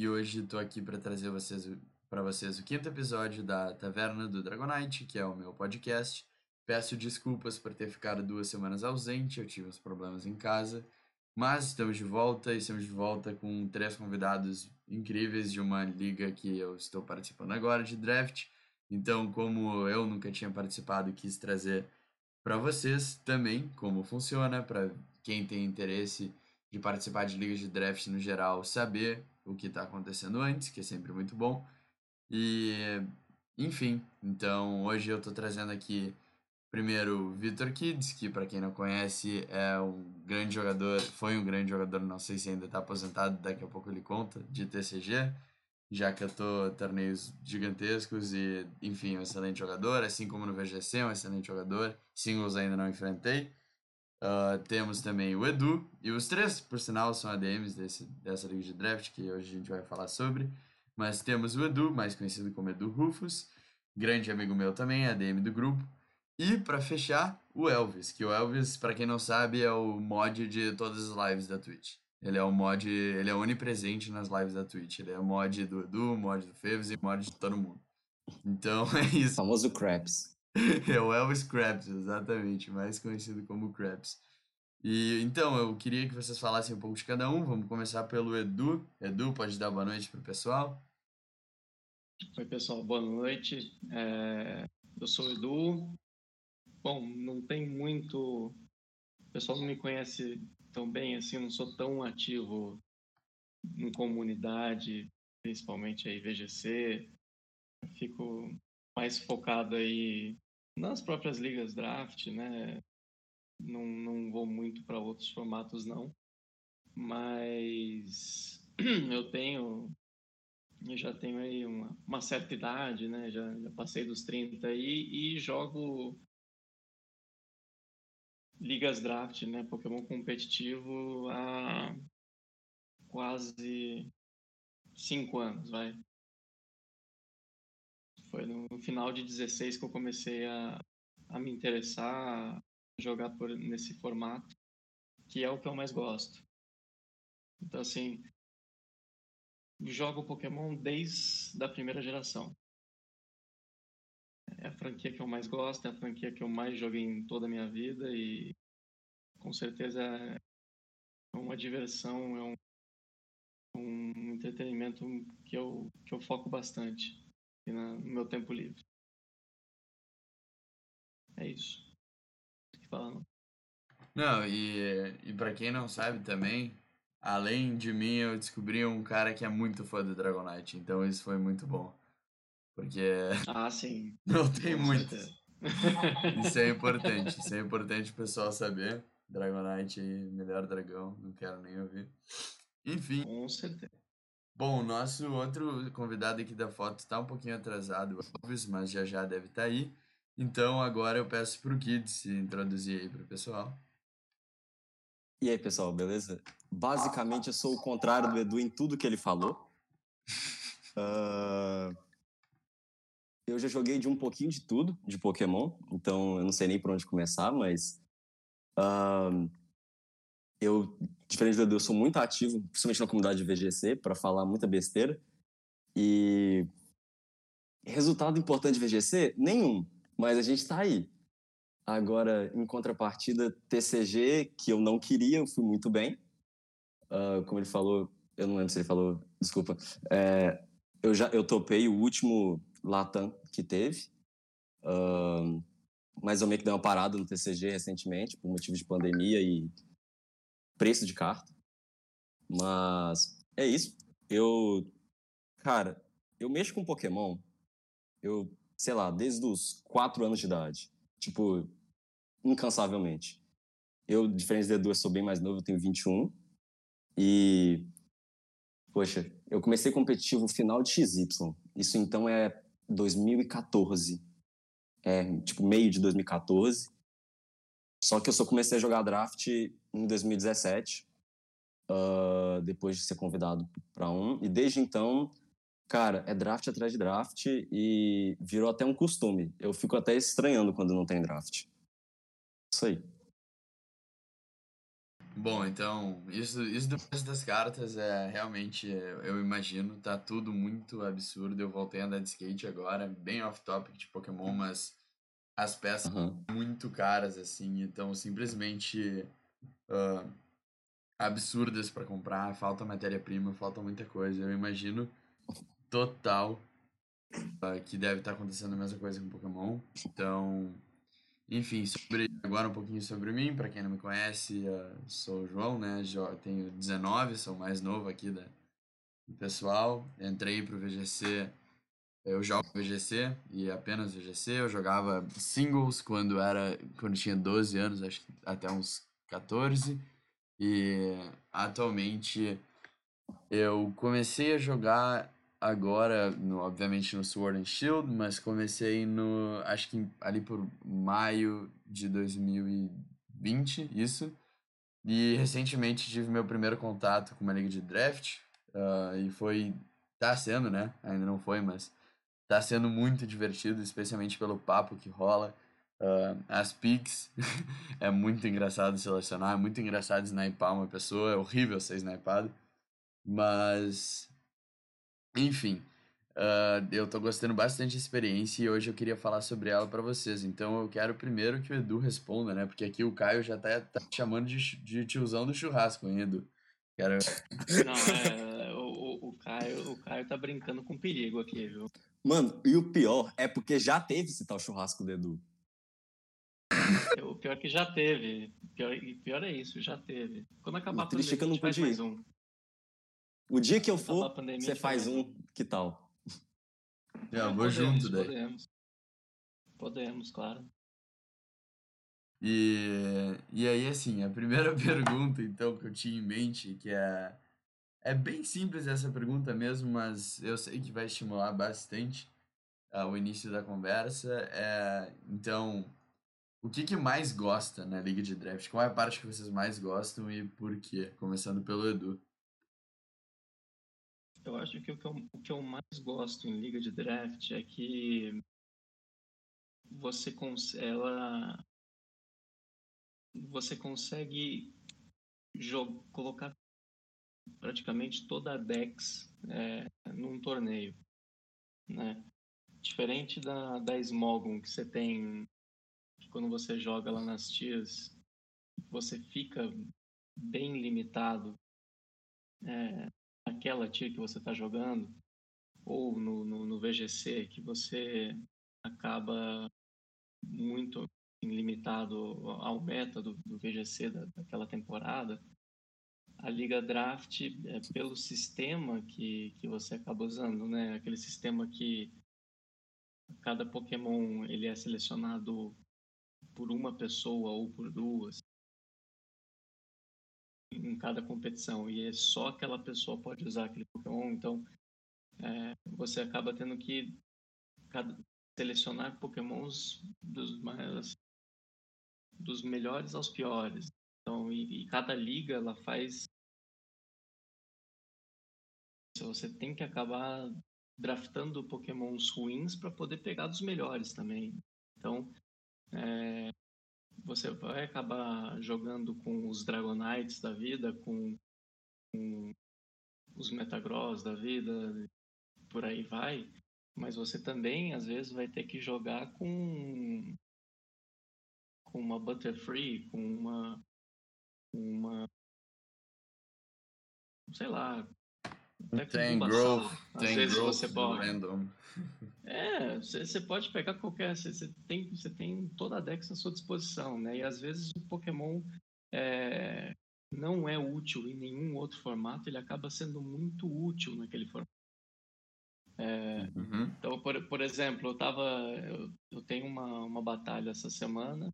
e hoje estou aqui para trazer vocês, para vocês o quinto episódio da Taverna do Dragonite, que é o meu podcast. Peço desculpas por ter ficado duas semanas ausente, eu tive uns problemas em casa, mas estamos de volta e estamos de volta com três convidados incríveis de uma liga que eu estou participando agora de draft. Então, como eu nunca tinha participado, quis trazer para vocês também como funciona, para quem tem interesse de participar de ligas de draft no geral, saber o que está acontecendo antes, que é sempre muito bom. E, enfim, então hoje eu estou trazendo aqui primeiro Vitor Kids, que para quem não conhece é um grande jogador, foi um grande jogador, não sei se ainda está aposentado, daqui a pouco ele conta, de TCG, já que eu tô torneios gigantescos e, enfim, um excelente jogador, assim como no VGC, um excelente jogador, singles ainda não enfrentei. Uh, temos também o Edu, e os três, por sinal, são ADMs desse, dessa liga de draft que hoje a gente vai falar sobre. Mas temos o Edu, mais conhecido como Edu Rufus, grande amigo meu também, ADM do grupo. E para fechar, o Elvis, que o Elvis, para quem não sabe, é o mod de todas as lives da Twitch. Ele é o mod, ele é onipresente nas lives da Twitch. Ele é o mod do Edu, mod do Fevs e mod de todo mundo. Então é isso. O famoso Craps. é o Elvis Krabs, exatamente, mais conhecido como Krabs. E então, eu queria que vocês falassem um pouco de cada um. Vamos começar pelo Edu. Edu, pode dar boa noite pro pessoal? Oi, pessoal, boa noite. É... Eu sou o Edu. Bom, não tem muito. O pessoal não me conhece tão bem assim, não sou tão ativo em comunidade, principalmente aí VGC. fico mais focado aí nas próprias ligas draft, né? Não, não vou muito para outros formatos, não. Mas eu tenho. Eu já tenho aí uma, uma certa idade, né? Já, já passei dos 30 aí e jogo ligas draft, né? Pokémon competitivo há quase cinco anos, vai. Foi no final de 16 que eu comecei a, a me interessar a jogar por, nesse formato, que é o que eu mais gosto. Então, assim, jogo Pokémon desde a primeira geração. É a franquia que eu mais gosto, é a franquia que eu mais joguei em toda a minha vida e com certeza é uma diversão, é um, um entretenimento que eu, que eu foco bastante no meu tempo livre. É isso. Que falar, não? e, e para quem não sabe também, além de mim, eu descobri um cara que é muito fã do Dragonite, então isso foi muito bom. Porque. Ah, sim. Não tem muito. isso é importante. Isso é importante o pessoal saber. Dragonite, melhor dragão, não quero nem ouvir. Enfim. Com certeza. Bom, o nosso outro convidado aqui da foto está um pouquinho atrasado, mas já já deve estar tá aí. Então agora eu peço para o Kid se introduzir aí para o pessoal. E aí, pessoal, beleza? Basicamente, eu sou o contrário do Edu em tudo que ele falou. Uh... Eu já joguei de um pouquinho de tudo de Pokémon, então eu não sei nem por onde começar, mas uh... eu diferente do Edu, eu sou muito ativo, principalmente na comunidade de VGC, para falar muita besteira. E resultado importante de VGC? Nenhum, mas a gente está aí. Agora, em contrapartida, TCG, que eu não queria, eu fui muito bem. Uh, como ele falou, eu não lembro se ele falou, desculpa. É, eu já eu topei o último Latam que teve. Uh, mas eu meio que dei uma parada no TCG recentemente, por motivo de pandemia e preço de carta. Mas é isso. Eu, cara, eu mexo com Pokémon, eu, sei lá, desde os 4 anos de idade. Tipo, incansavelmente. Eu, diferente do Edu, sou bem mais novo, eu tenho 21. E, poxa, eu comecei competitivo final de XY. Isso então é 2014. É, tipo, meio de 2014. Só que eu só comecei a jogar draft em 2017, uh, ah, depois de ser convidado para um. E desde então, cara, é draft atrás de draft e virou até um costume. Eu fico até estranhando quando não tem draft. Isso aí. Bom, então, isso, isso do preço das cartas é realmente, eu imagino, tá tudo muito absurdo. Eu voltei a andar de skate agora, bem off-topic de Pokémon, mas as peças Aham. muito caras, assim, então simplesmente ah, absurdas para comprar. Falta matéria-prima, falta muita coisa. Eu imagino total ah, que deve estar acontecendo a mesma coisa com Pokémon. Então, enfim, sobre, agora um pouquinho sobre mim, para quem não me conhece, ah, sou o João, né? jo- Tenho 19, sou mais novo aqui da, do pessoal. Entrei pro VGC, eu jogo VGC e apenas VGC. Eu jogava singles quando era, quando tinha 12 anos, acho que até uns 14. E atualmente eu comecei a jogar agora, no, obviamente no Sword and Shield, mas comecei no, acho que ali por maio de 2020, isso. E recentemente tive meu primeiro contato com uma liga de draft, ah, e foi, tá sendo, né? Ainda não foi, mas tá sendo muito divertido, especialmente pelo papo que rola. Ah, as picks, é muito engraçado selecionar, é muito engraçado snipar uma pessoa, é horrível ser snipado. Mas, enfim, ah, eu tô gostando bastante da experiência e hoje eu queria falar sobre ela pra vocês. Então eu quero primeiro que o Edu responda, né? Porque aqui o Caio já tá, tá chamando de, de tiozão do churrasco, hein, Edu? Quero... Não, é, o, o, o Caio, o Caio tá brincando com perigo aqui, viu? Mano, e o pior é porque já teve esse tal churrasco do Edu. O pior é que já teve. Pior, e pior é isso, já teve. Quando acabar O a triste é que pandemia, eu não faz pude mais um. O dia que eu for, pandemia, você faz mais um, que tal? Já vou podemos, junto daí. Podemos. Podemos, claro. E, e aí, assim, a primeira pergunta, então, que eu tinha em mente, que é, é bem simples essa pergunta mesmo, mas eu sei que vai estimular bastante ah, o início da conversa. É, então, o que que mais gosta na Liga de Draft? Qual é a parte que vocês mais gostam e por quê? Começando pelo Edu. Eu acho que o que eu, o que eu mais gosto em liga de draft é que você cons ela você consegue colocar praticamente toda a Dex é, num torneio, né? Diferente da, da Smogon que você tem que quando você joga lá nas tiers, você fica bem limitado é, naquela tier que você está jogando, ou no, no, no VGC, que você acaba muito limitado ao meta do, do VGC da, daquela temporada, a Liga Draft, é, pelo sistema que, que você acaba usando, né? aquele sistema que cada Pokémon ele é selecionado por uma pessoa ou por duas em cada competição e é só aquela pessoa pode usar aquele Pokémon, então é, você acaba tendo que cada, selecionar Pokémons dos mais dos melhores aos piores. Então, e, e cada liga ela faz você tem que acabar draftando Pokémons ruins para poder pegar dos melhores também. Então, é, você vai acabar jogando com os Dragonites da vida, com, com os Metagross da vida, por aí vai. Mas você também, às vezes, vai ter que jogar com, com uma Butterfree, com uma, uma. Sei lá. Tem growth, Às tem vezes growth você pode. random. É, você pode pegar qualquer. Você tem, você tem toda a Dex à sua disposição, né? E às vezes o Pokémon é, não é útil em nenhum outro formato, ele acaba sendo muito útil naquele formato. É, Uhum. então, por, por exemplo, eu tava. Eu, eu tenho uma, uma batalha essa semana.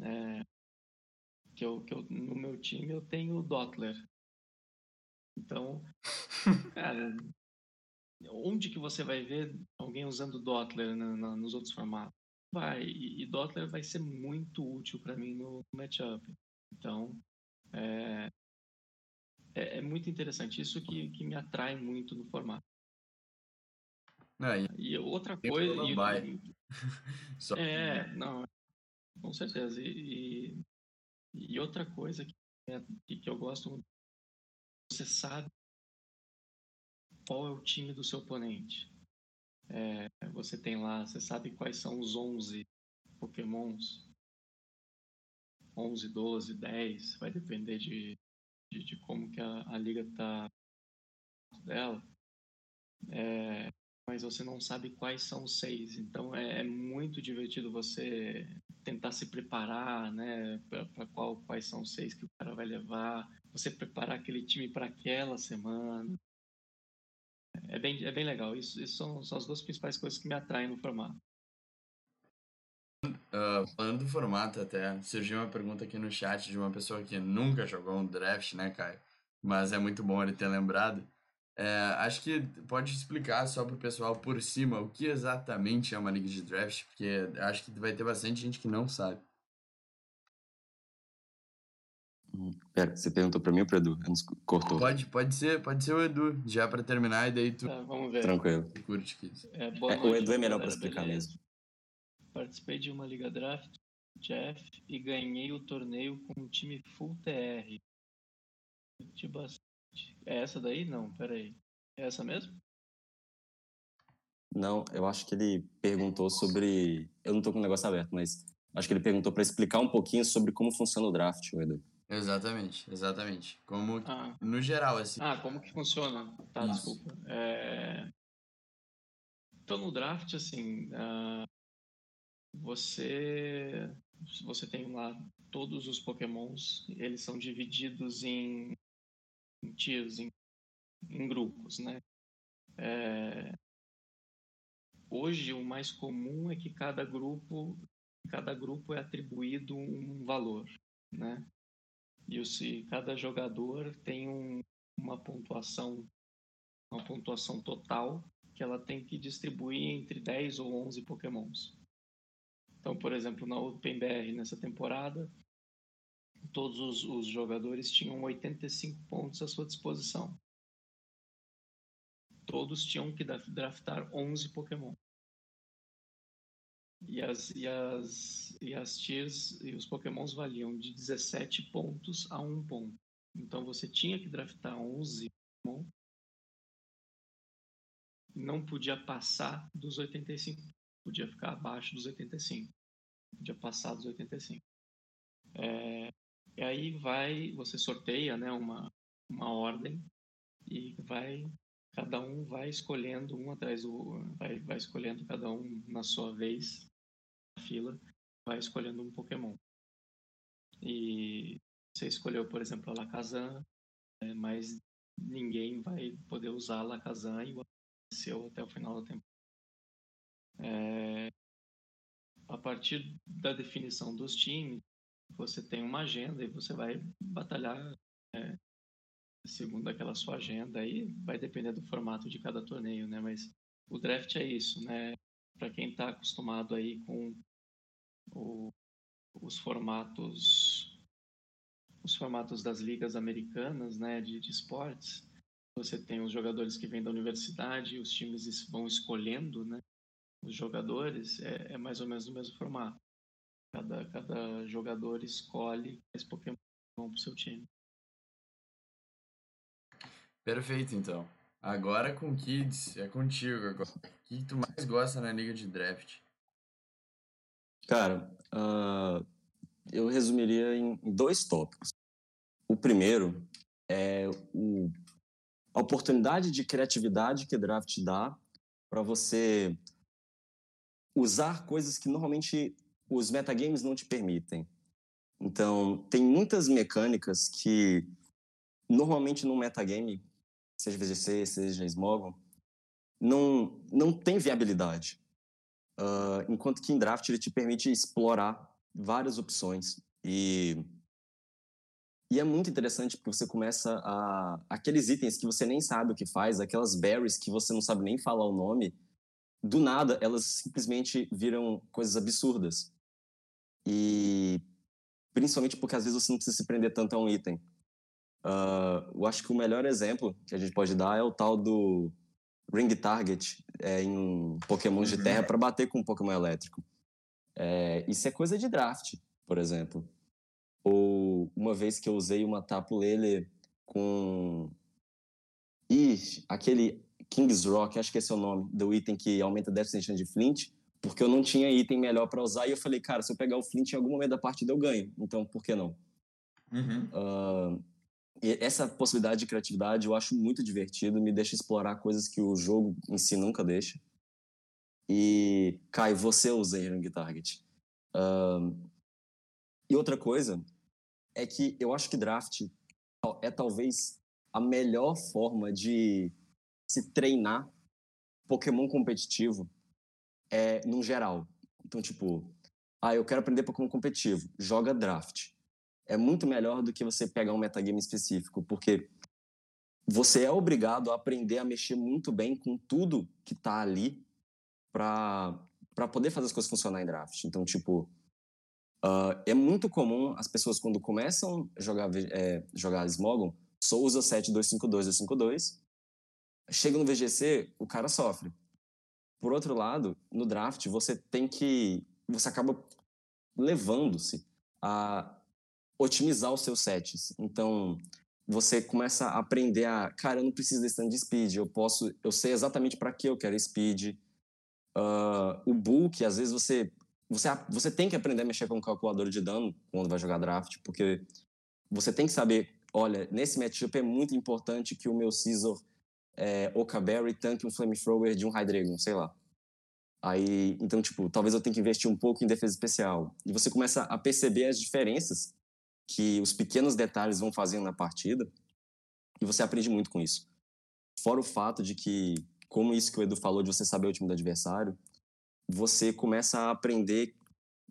é, que eu, que eu, no meu time eu tenho o Dottler. Então, cara, onde que você vai ver alguém usando Dottler na, na, nos outros formatos? Vai, e, e Dottler vai ser muito útil para mim no matchup. Então, é, é, é muito interessante. Isso que, que me atrai muito no formato. Aí, E outra coisa. Lullaby. E, só é, não, com certeza. E, e, outra coisa que, que eu gosto muito. Você sabe qual é o time do seu oponente. É, você tem lá, você sabe quais são os 11 pokémons. 11, 12, 10, vai depender de, de, de como que a, a liga tá dela. É, mas você não sabe quais são os seis. Então é, é muito divertido você tentar se preparar, né, para qual quais são os seis que o cara vai levar, você preparar aquele time para aquela semana. É bem, é bem legal. Isso, isso são, são as duas principais coisas que me atraem no formato. Uh, falando do formato até, surgiu uma pergunta aqui no chat de uma pessoa que nunca jogou um draft, né, Caio? Mas é muito bom ele ter lembrado. É, acho que pode explicar só para o pessoal por cima o que exatamente é uma liga de draft, porque acho que vai ter bastante gente que não sabe. Hum, pera, você perguntou para mim ou para Edu? Cortou. Pode, pode ser, pode ser o Edu, já para terminar e daí tu. Tá, vamos ver. Tranquilo. Curte É, é, o Edu é melhor para explicar beleza. mesmo. Participei de uma liga draft, Jeff, e ganhei o torneio com um time full TR. Curti bastante é essa daí? Não, peraí. É essa mesmo? Não, eu acho que ele perguntou sobre. Eu não tô com o negócio aberto, mas acho que ele perguntou para explicar um pouquinho sobre como funciona o draft, Edu. Exatamente, exatamente. Como ah. no geral, assim. Ah, como que funciona? Tá, Isso. desculpa. É... Então no draft, assim, uh... você você tem lá todos os Pokémons, eles são divididos em em tiers, em, em grupos, né? É, hoje o mais comum é que cada grupo cada grupo é atribuído um valor, né? E o, se cada jogador tem um, uma pontuação uma pontuação total que ela tem que distribuir entre 10 ou 11 pokémons. Então, por exemplo, na OpenBR nessa temporada, todos os, os jogadores tinham 85 pontos à sua disposição. Todos tinham que draftar 11 Pokémon. E as, e as, e as tiers e os Pokémons valiam de 17 pontos a 1 ponto. Então você tinha que draftar 11 Pokémon. Não podia passar dos 85. Podia ficar abaixo dos 85. Podia passar dos 85. É, e aí vai, você sorteia né, uma, uma ordem e vai, cada um vai escolhendo um atrás do, vai, vai escolhendo cada um na sua vez, fila, vai escolhendo um Pokémon. E você escolheu, por exemplo, a Lakazan, é, mas ninguém vai poder usar a Lakazan igual aconteceu até o final da temporada. É, a partir da definição dos times, você tem uma agenda e você vai batalhar é, segundo aquela sua agenda. Aí vai depender do formato de cada torneio, né? Mas o draft é isso, né? Para quem está acostumado aí com o, os formatos os formatos das ligas americanas, né, de, de esportes, você tem os jogadores que vêm da universidade, os times vão escolhendo, né, os jogadores, é, é mais ou menos o mesmo formato. Cada, cada jogador escolhe quais Pokémon vão pro seu time. Perfeito, então. Agora com Kids, é contigo agora. O que tu mais gosta na liga de draft? Cara, uh, eu resumiria em dois tópicos. O primeiro é o, a oportunidade de criatividade que draft dá para você usar coisas que normalmente os metagames não te permitem. Então, tem muitas mecânicas que normalmente no metagame, seja VGC, seja Smogon, não, não tem viabilidade. Uh, enquanto que em draft ele te permite explorar várias opções. E, e é muito interessante porque você começa a. Aqueles itens que você nem sabe o que faz, aquelas berries que você não sabe nem falar o nome, do nada elas simplesmente viram coisas absurdas. E principalmente porque às vezes você não precisa se prender tanto a um item. Uh, eu acho que o melhor exemplo que a gente pode dar é o tal do Ring Target é, em Pokémon de terra para bater com um Pokémon elétrico. É, isso é coisa de draft, por exemplo. Ou uma vez que eu usei uma Tapu Lele com. Ih, aquele King's Rock, acho que esse é o nome, do item que aumenta a definition de Flint, porque eu não tinha item melhor para usar, e eu falei, cara, se eu pegar o Flint em algum momento da partida eu ganho, então por que não? Uhum. Uh, e essa possibilidade de criatividade eu acho muito divertido, me deixa explorar coisas que o jogo em si nunca deixa. E, Kai, você usa Hearing Target. Uh, e outra coisa é que eu acho que draft é talvez a melhor forma de se treinar Pokémon competitivo é no geral. Então, tipo, ah, eu quero aprender Pokémon competitivo, joga draft. É muito melhor do que você pegar um metagame específico, porque você é obrigado a aprender a mexer muito bem com tudo que tá ali para poder fazer as coisas funcionar em draft. Então, tipo, uh, é muito comum as pessoas, quando começam a jogar, é, jogar Smogon, só usa 7, 2, 5, 2, 2, 5, 2, chega no VGC, o cara sofre. Por outro lado, no draft, você tem que. Você acaba levando-se a otimizar os seus sets. Então, você começa a aprender a. Cara, eu não preciso desse tanto de speed, eu posso. Eu sei exatamente para que eu quero speed. Uh, o bulk, às vezes você. Você, você tem que aprender a mexer com o calculador de dano quando vai jogar draft, porque você tem que saber, olha, nesse matchup é muito importante que o meu Scizor é, Okaberry tanque um Flamethrower de um Hydreigon, sei lá. Aí, então, tipo, talvez eu tenha que investir um pouco em defesa especial. E você começa a perceber as diferenças que os pequenos detalhes vão fazendo na partida e você aprende muito com isso. Fora o fato de que, como isso que o Edu falou, de você saber o time do adversário, você começa a aprender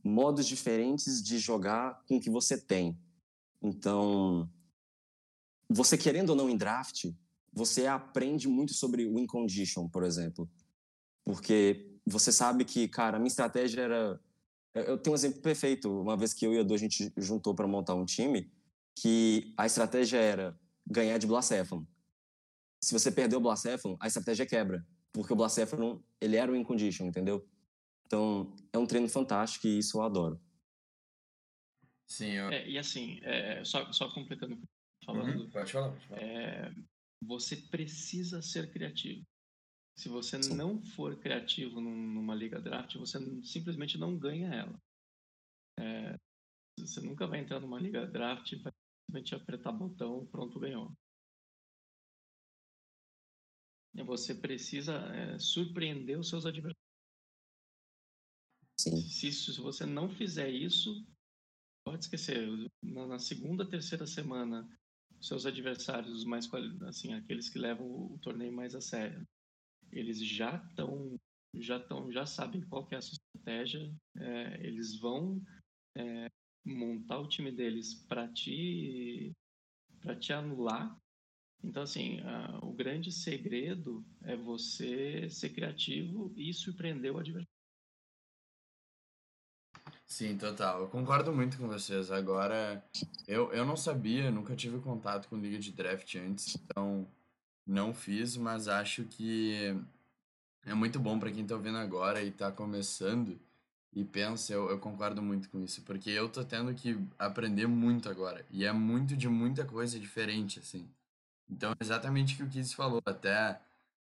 modos diferentes de jogar com o que você tem. Então, você querendo ou não em draft, você aprende muito sobre win condition, por exemplo. Porque você sabe que, cara, a minha estratégia era. Eu tenho um exemplo perfeito. Uma vez que eu e a Edu a gente juntou para montar um time, que a estratégia era ganhar de Blacephalon. Se você perdeu o Blacephalon, a estratégia quebra. Porque o Blacephalon, ele era o win condition, entendeu? Então, é um treino fantástico e isso eu adoro. Sim, eu... é, e assim, é, só, só completando falando. Uhum, pode falar, pode falar. É, você precisa ser criativo. Se você Sim. não for criativo numa liga draft, você simplesmente não ganha ela. É, você nunca vai entrar numa liga draft e vai simplesmente apertar botão, pronto, ganhou. Você precisa é, surpreender os seus adversários. Sim. Se, se você não fizer isso, pode esquecer. Na, na segunda, terceira semana seus adversários mais assim aqueles que levam o torneio mais a sério eles já estão já estão já sabem qual é a sua estratégia é, eles vão é, montar o time deles para te para te anular então assim a, o grande segredo é você ser criativo e surpreender o adversário Sim, total. Eu concordo muito com vocês. Agora, eu, eu não sabia, nunca tive contato com liga de draft antes, então não fiz, mas acho que é muito bom para quem tá ouvindo agora e tá começando e pensa, eu, eu concordo muito com isso, porque eu tô tendo que aprender muito agora, e é muito de muita coisa diferente, assim. Então, exatamente o que o Kids falou, até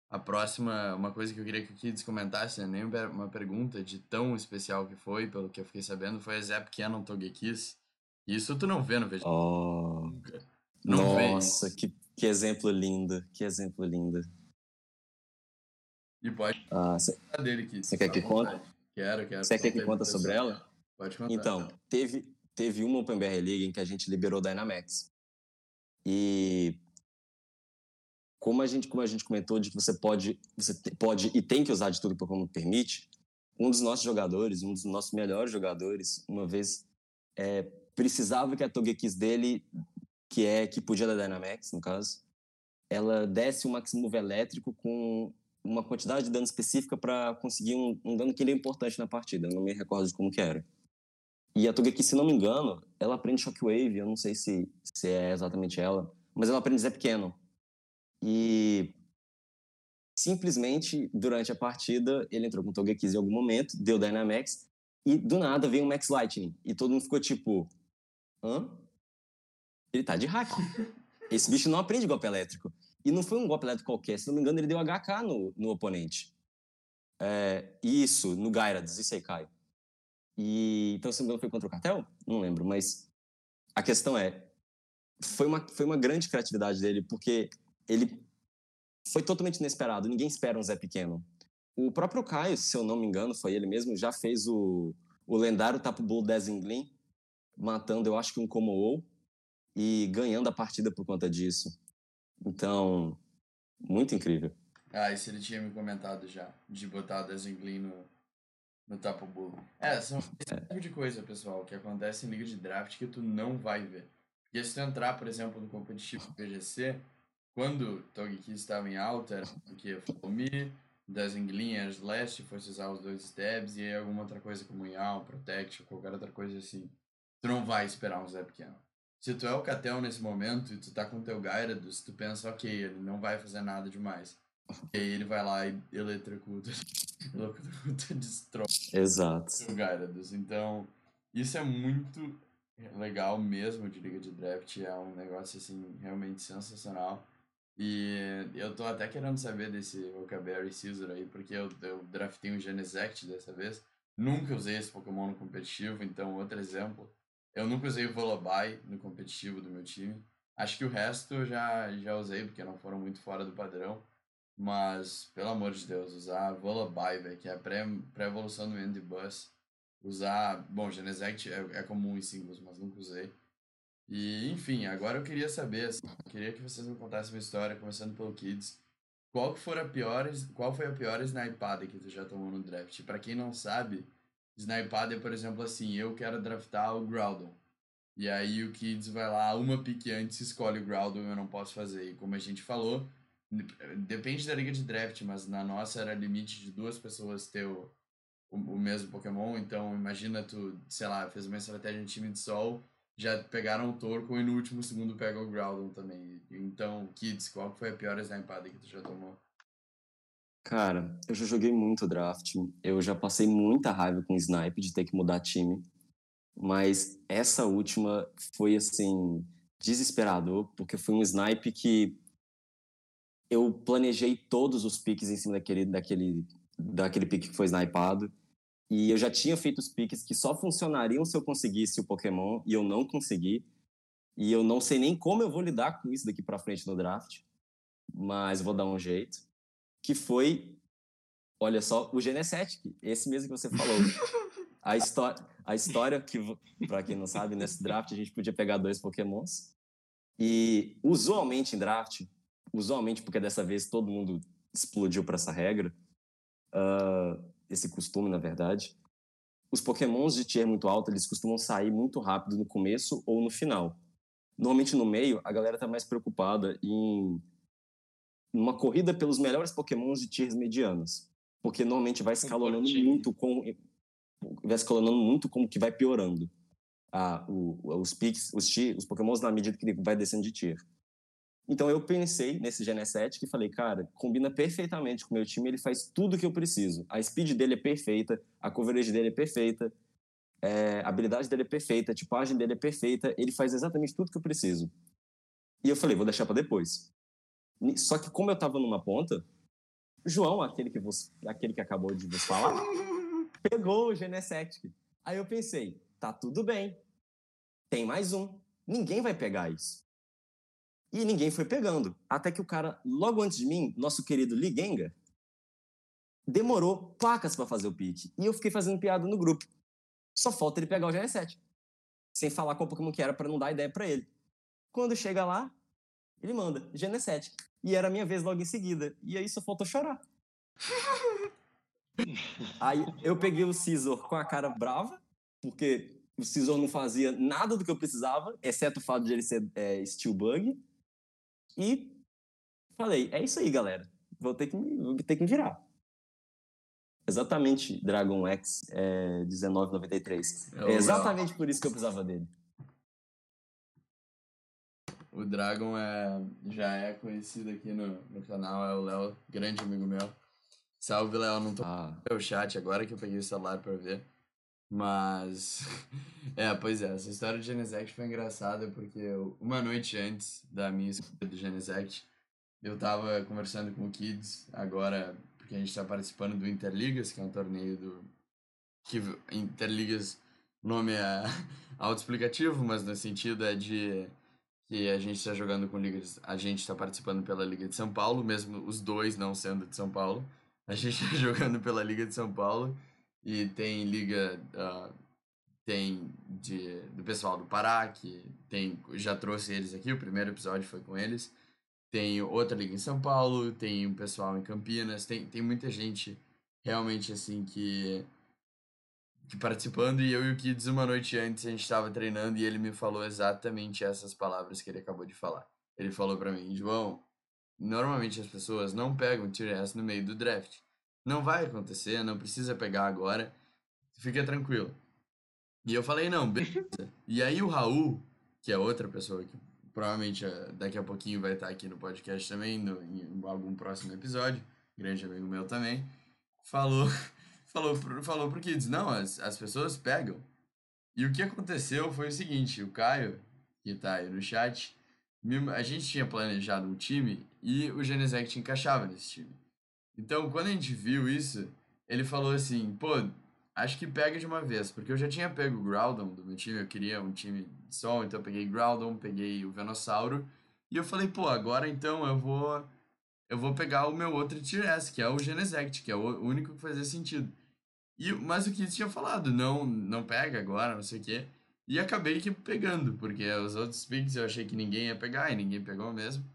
a próxima, uma coisa que eu queria que o Kids comentasse, né? nem uma pergunta de tão especial que foi, pelo que eu fiquei sabendo, foi a Zap Cannon Togekiss. Isso tu não vê no vídeo. Oh, não nossa, vê. Que, que exemplo lindo, que exemplo lindo. E pode ah, cê, dele, Kids. Você quer que conte? Quero, quero. Você quer que conta sobre ela? Pode contar. Então, teve, teve uma Open BR League em que a gente liberou Dynamax. E como a gente, como a gente comentou, de que você pode, você pode e tem que usar de tudo que o Pokémon permite, um dos nossos jogadores, um dos nossos melhores jogadores, uma vez é, precisava que a Togekiss dele, que é que podia da Dynamax, no caso, ela desse um Max Move elétrico com uma quantidade de dano específica para conseguir um, um, dano que ele é importante na partida. Eu não me recordo de como que era. E a Togekiss, se não me engano, ela aprende Shockwave, eu não sei se, se é exatamente ela, mas ela aprende Zap Cannon. E simplesmente, durante a partida, ele entrou com Togekiss em algum momento, deu Dynamax, e do nada veio um Max Lightning. E todo mundo ficou tipo, hã? Ele tá de hack. Esse bicho não aprende golpe elétrico. E não foi um golpe elétrico qualquer, se não me engano, ele deu HK no, no oponente. É, isso, no Gyarados, isso aí, Caio. E, então, se não me engano, foi contra o cartel? Não lembro, mas a questão é, foi uma, foi uma grande criatividade dele, porque ele foi totalmente inesperado, ninguém espera um Zé Pequeno. O próprio Caio, se eu não me engano, foi ele mesmo, já fez o, o lendário Tapu Bull Dezinglin, matando, eu acho que um Como e ganhando a partida por conta disso. Então, muito incrível. Ah, isso ele tinha me comentado já, de botar o Dezinglin no, no Tapu Bull. É, são esse é. tipo de coisa, pessoal, que acontece em liga de draft que tu não vai ver. Porque se tu entrar, por exemplo, no competitivo PGC, quando Togekiss estava em alta, era porque Dezinglin era Slash, fosse usar os dois stabs e alguma outra coisa como Yawn, Protect, qualquer outra coisa assim. Tu não vai esperar um Zé pequeno. Se tu é o Catel nesse momento e tu tá com teu Gyarados, tu pensa, ok, ele não vai fazer nada demais. E aí ele vai lá e eletrocuta, eletrocuta destrói Exato. o Gyarados. Então, isso é muito legal mesmo de Liga de Draft. É um negócio, assim, realmente sensacional. E eu tô até querendo saber desse Rocaberry Scizor aí, porque eu, eu draftei um Genesect dessa vez. Nunca usei esse Pokémon no competitivo, então outro exemplo. Eu nunca usei o Volabai no competitivo do meu time. Acho que o resto eu já, já usei, porque não foram muito fora do padrão. Mas, pelo amor de Deus, usar Volabai, velho, que é a pré-evolução do End Bus. Usar. Bom, Genesect é, é comum em singles, mas nunca usei. E, enfim, agora eu queria saber, assim, eu queria que vocês me contassem uma história, começando pelo Kids. Qual, que for a pior, qual foi a pior snipada que tu já tomou no draft? Para quem não sabe, Snipada é, por exemplo, assim, eu quero draftar o Groudon. E aí o Kids vai lá, uma pique antes, escolhe o Groudon eu não posso fazer. E como a gente falou, depende da liga de draft, mas na nossa era limite de duas pessoas ter o, o, o mesmo Pokémon. Então imagina tu, sei lá, fez uma estratégia em time de sol, já pegaram o Torco e no último segundo pega o Groudon também. Então, Kids, qual foi a pior snipada que tu já tomou? Cara, eu já joguei muito draft. Eu já passei muita raiva com o snipe de ter que mudar time. Mas essa última foi assim desesperador, porque foi um snipe que eu planejei todos os piques em cima daquele daquele daquele pique que foi snipado. E eu já tinha feito os piques que só funcionariam se eu conseguisse o Pokémon e eu não consegui. E eu não sei nem como eu vou lidar com isso daqui para frente no draft, mas vou dar um jeito que foi, olha só, o Genesetic, esse mesmo que você falou. a, história, a história que, para quem não sabe, nesse draft a gente podia pegar dois pokémons. E usualmente em draft, usualmente porque dessa vez todo mundo explodiu para essa regra, uh, esse costume, na verdade, os pokémons de tier muito alto, eles costumam sair muito rápido no começo ou no final. Normalmente no meio, a galera tá mais preocupada em numa corrida pelos melhores pokémons de tiers medianos. Porque normalmente vai escalonando muito com vai escalonando muito como que vai piorando a, o, os picks, os, tier, os pokémons na medida que ele vai descendo de tier. Então eu pensei nesse Genesetic e falei, cara, combina perfeitamente com o meu time, ele faz tudo que eu preciso. A speed dele é perfeita, a coverage dele é perfeita, é, a habilidade dele é perfeita, a tipagem dele é perfeita, ele faz exatamente tudo que eu preciso. E eu falei, vou deixar para depois. Só que como eu estava numa ponta, João, aquele que, vos, aquele que acabou de vos falar, pegou o Genesetic. Aí eu pensei, tá tudo bem. Tem mais um. Ninguém vai pegar isso. E ninguém foi pegando. Até que o cara, logo antes de mim, nosso querido Ligenga, demorou placas para fazer o pique. E eu fiquei fazendo piada no grupo. Só falta ele pegar o Genesetic. Sem falar qual Pokémon que era para não dar ideia para ele. Quando chega lá, ele manda, Genesetic. E era a minha vez logo em seguida. E aí só faltou chorar. aí eu peguei o Scizor com a cara brava, porque o Scizor não fazia nada do que eu precisava, exceto o fato de ele ser é, Steel Bug. E falei, é isso aí, galera. Vou ter que, vou ter que me virar. Exatamente, Dragon X é, 1993. É exatamente por isso que eu precisava dele. O Dragon é, já é conhecido aqui no, no canal, é o Léo, grande amigo meu. Salve, Léo, não tô ah. no chat agora que eu peguei o celular pra ver. Mas. é, pois é, essa história de Genesect foi engraçada porque eu, uma noite antes da minha escolha do Genesect, eu tava conversando com o Kids, agora, porque a gente tá participando do Interligas, que é um torneio do. que Interligas, o nome é autoexplicativo, mas no sentido é de que a gente está jogando com ligas, a gente está participando pela Liga de São Paulo, mesmo os dois não sendo de São Paulo. A gente está jogando pela Liga de São Paulo e tem liga uh, tem de, do pessoal do Pará, que tem, já trouxe eles aqui, o primeiro episódio foi com eles. Tem outra liga em São Paulo, tem um pessoal em Campinas, tem, tem muita gente realmente assim que participando. E eu e o Kids, uma noite antes, a gente estava treinando e ele me falou exatamente essas palavras que ele acabou de falar. Ele falou para mim, João, normalmente as pessoas não pegam S no meio do draft. Não vai acontecer, não precisa pegar agora. Fica tranquilo. E eu falei, não, beleza. e aí o Raul, que é outra pessoa que provavelmente eh, daqui a pouquinho vai estar aqui no podcast também, no, em algum próximo episódio, grande amigo meu também, falou, falou, pro, falou pro Kids, não, as, as pessoas pegam. E o que aconteceu foi o seguinte, o Caio, que tá aí no chat, a gente tinha planejado um time e o Genesect encaixava nesse time. Então, quando a gente viu isso, ele falou assim, pô, acho que pega de uma vez, porque eu já tinha pego o Groudon do meu time, eu queria um time só, então eu peguei Groudon, peguei o Venossauro, e eu falei, pô, agora então eu vou eu vou pegar o meu outro Tier S, que é o Genesect, que é o único que fazia sentido. E, mas o que tinha falado, não, não pega agora, não sei o quê. E acabei que pegando, porque os outros picks eu achei que ninguém ia pegar e ninguém pegou mesmo.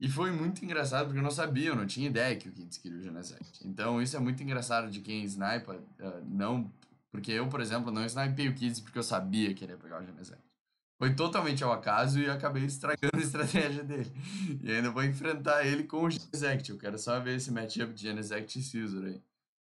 E foi muito engraçado porque eu não sabia, eu não tinha ideia que o Kids queria o Genesect. Então isso é muito engraçado de quem snipa, uh, não. Porque eu, por exemplo, não snipei o Kids porque eu sabia que ele ia pegar o Genesect. Foi totalmente ao acaso e acabei estragando a estratégia dele. E ainda vou enfrentar ele com o Genesect. Eu quero só ver esse matchup de Genesect e Caesar aí.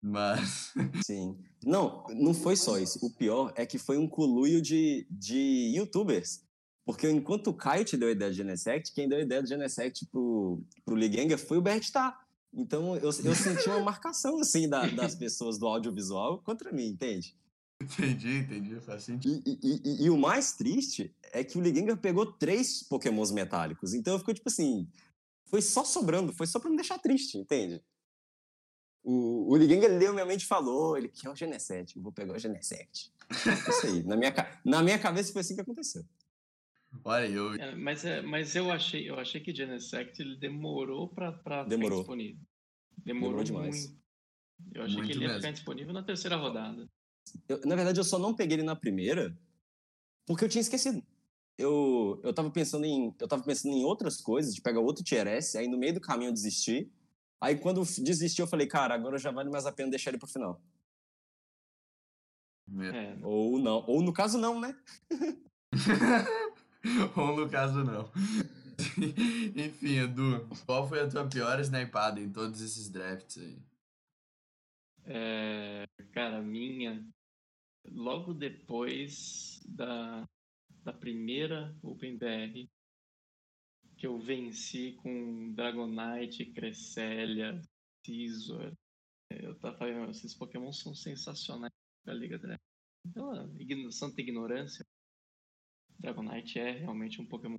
Mas. Sim. Não, não foi só isso. O pior é que foi um coluio de, de youtubers. Porque enquanto o Caio te deu a ideia de Genesect, quem deu a ideia de Genesect pro, pro Ligenga foi o Berttar. Então eu, eu senti uma marcação assim da, das pessoas do audiovisual contra mim, entende? Entendi, entendi, faz sentido. E, e, e, e, o mais triste é que o Ligenga pegou três pokémons metálicos. Então ficou tipo assim. Foi só sobrando, foi só pra me deixar triste, entende? O, o Ligenga leu minha mente e falou: ele quer o Genesect, eu vou pegar o Genesect. Isso aí. Na minha, na minha cabeça foi assim que aconteceu. Olha, eu. É, mas, é, mas eu achei, eu achei que Genesect ele demorou para ficar disponível. Demorou, demorou demais. Muito. Eu achei muito que ele ia mesmo. ficar disponível na terceira rodada. Eu, na verdade, eu só não peguei ele na primeira porque eu tinha esquecido. Eu, eu tava pensando em. Eu tava pensando em outras coisas, de pegar outro tier S, aí no meio do caminho eu desisti. Aí quando desisti, eu falei, cara, agora já vale mais a pena deixar ele pro final. É. Ou não. Ou no caso, não, né? Ou no caso, não. Enfim, Edu, qual foi a tua pior snipada em todos esses drafts aí? É, cara, minha. Logo depois da, da primeira Open BR, que eu venci com Dragonite, Cresselia, Scizor. Eu tava falando, esses Pokémon são sensacionais da Liga Draft. Pela santa ignorância, Dragonite é realmente um Pokémon.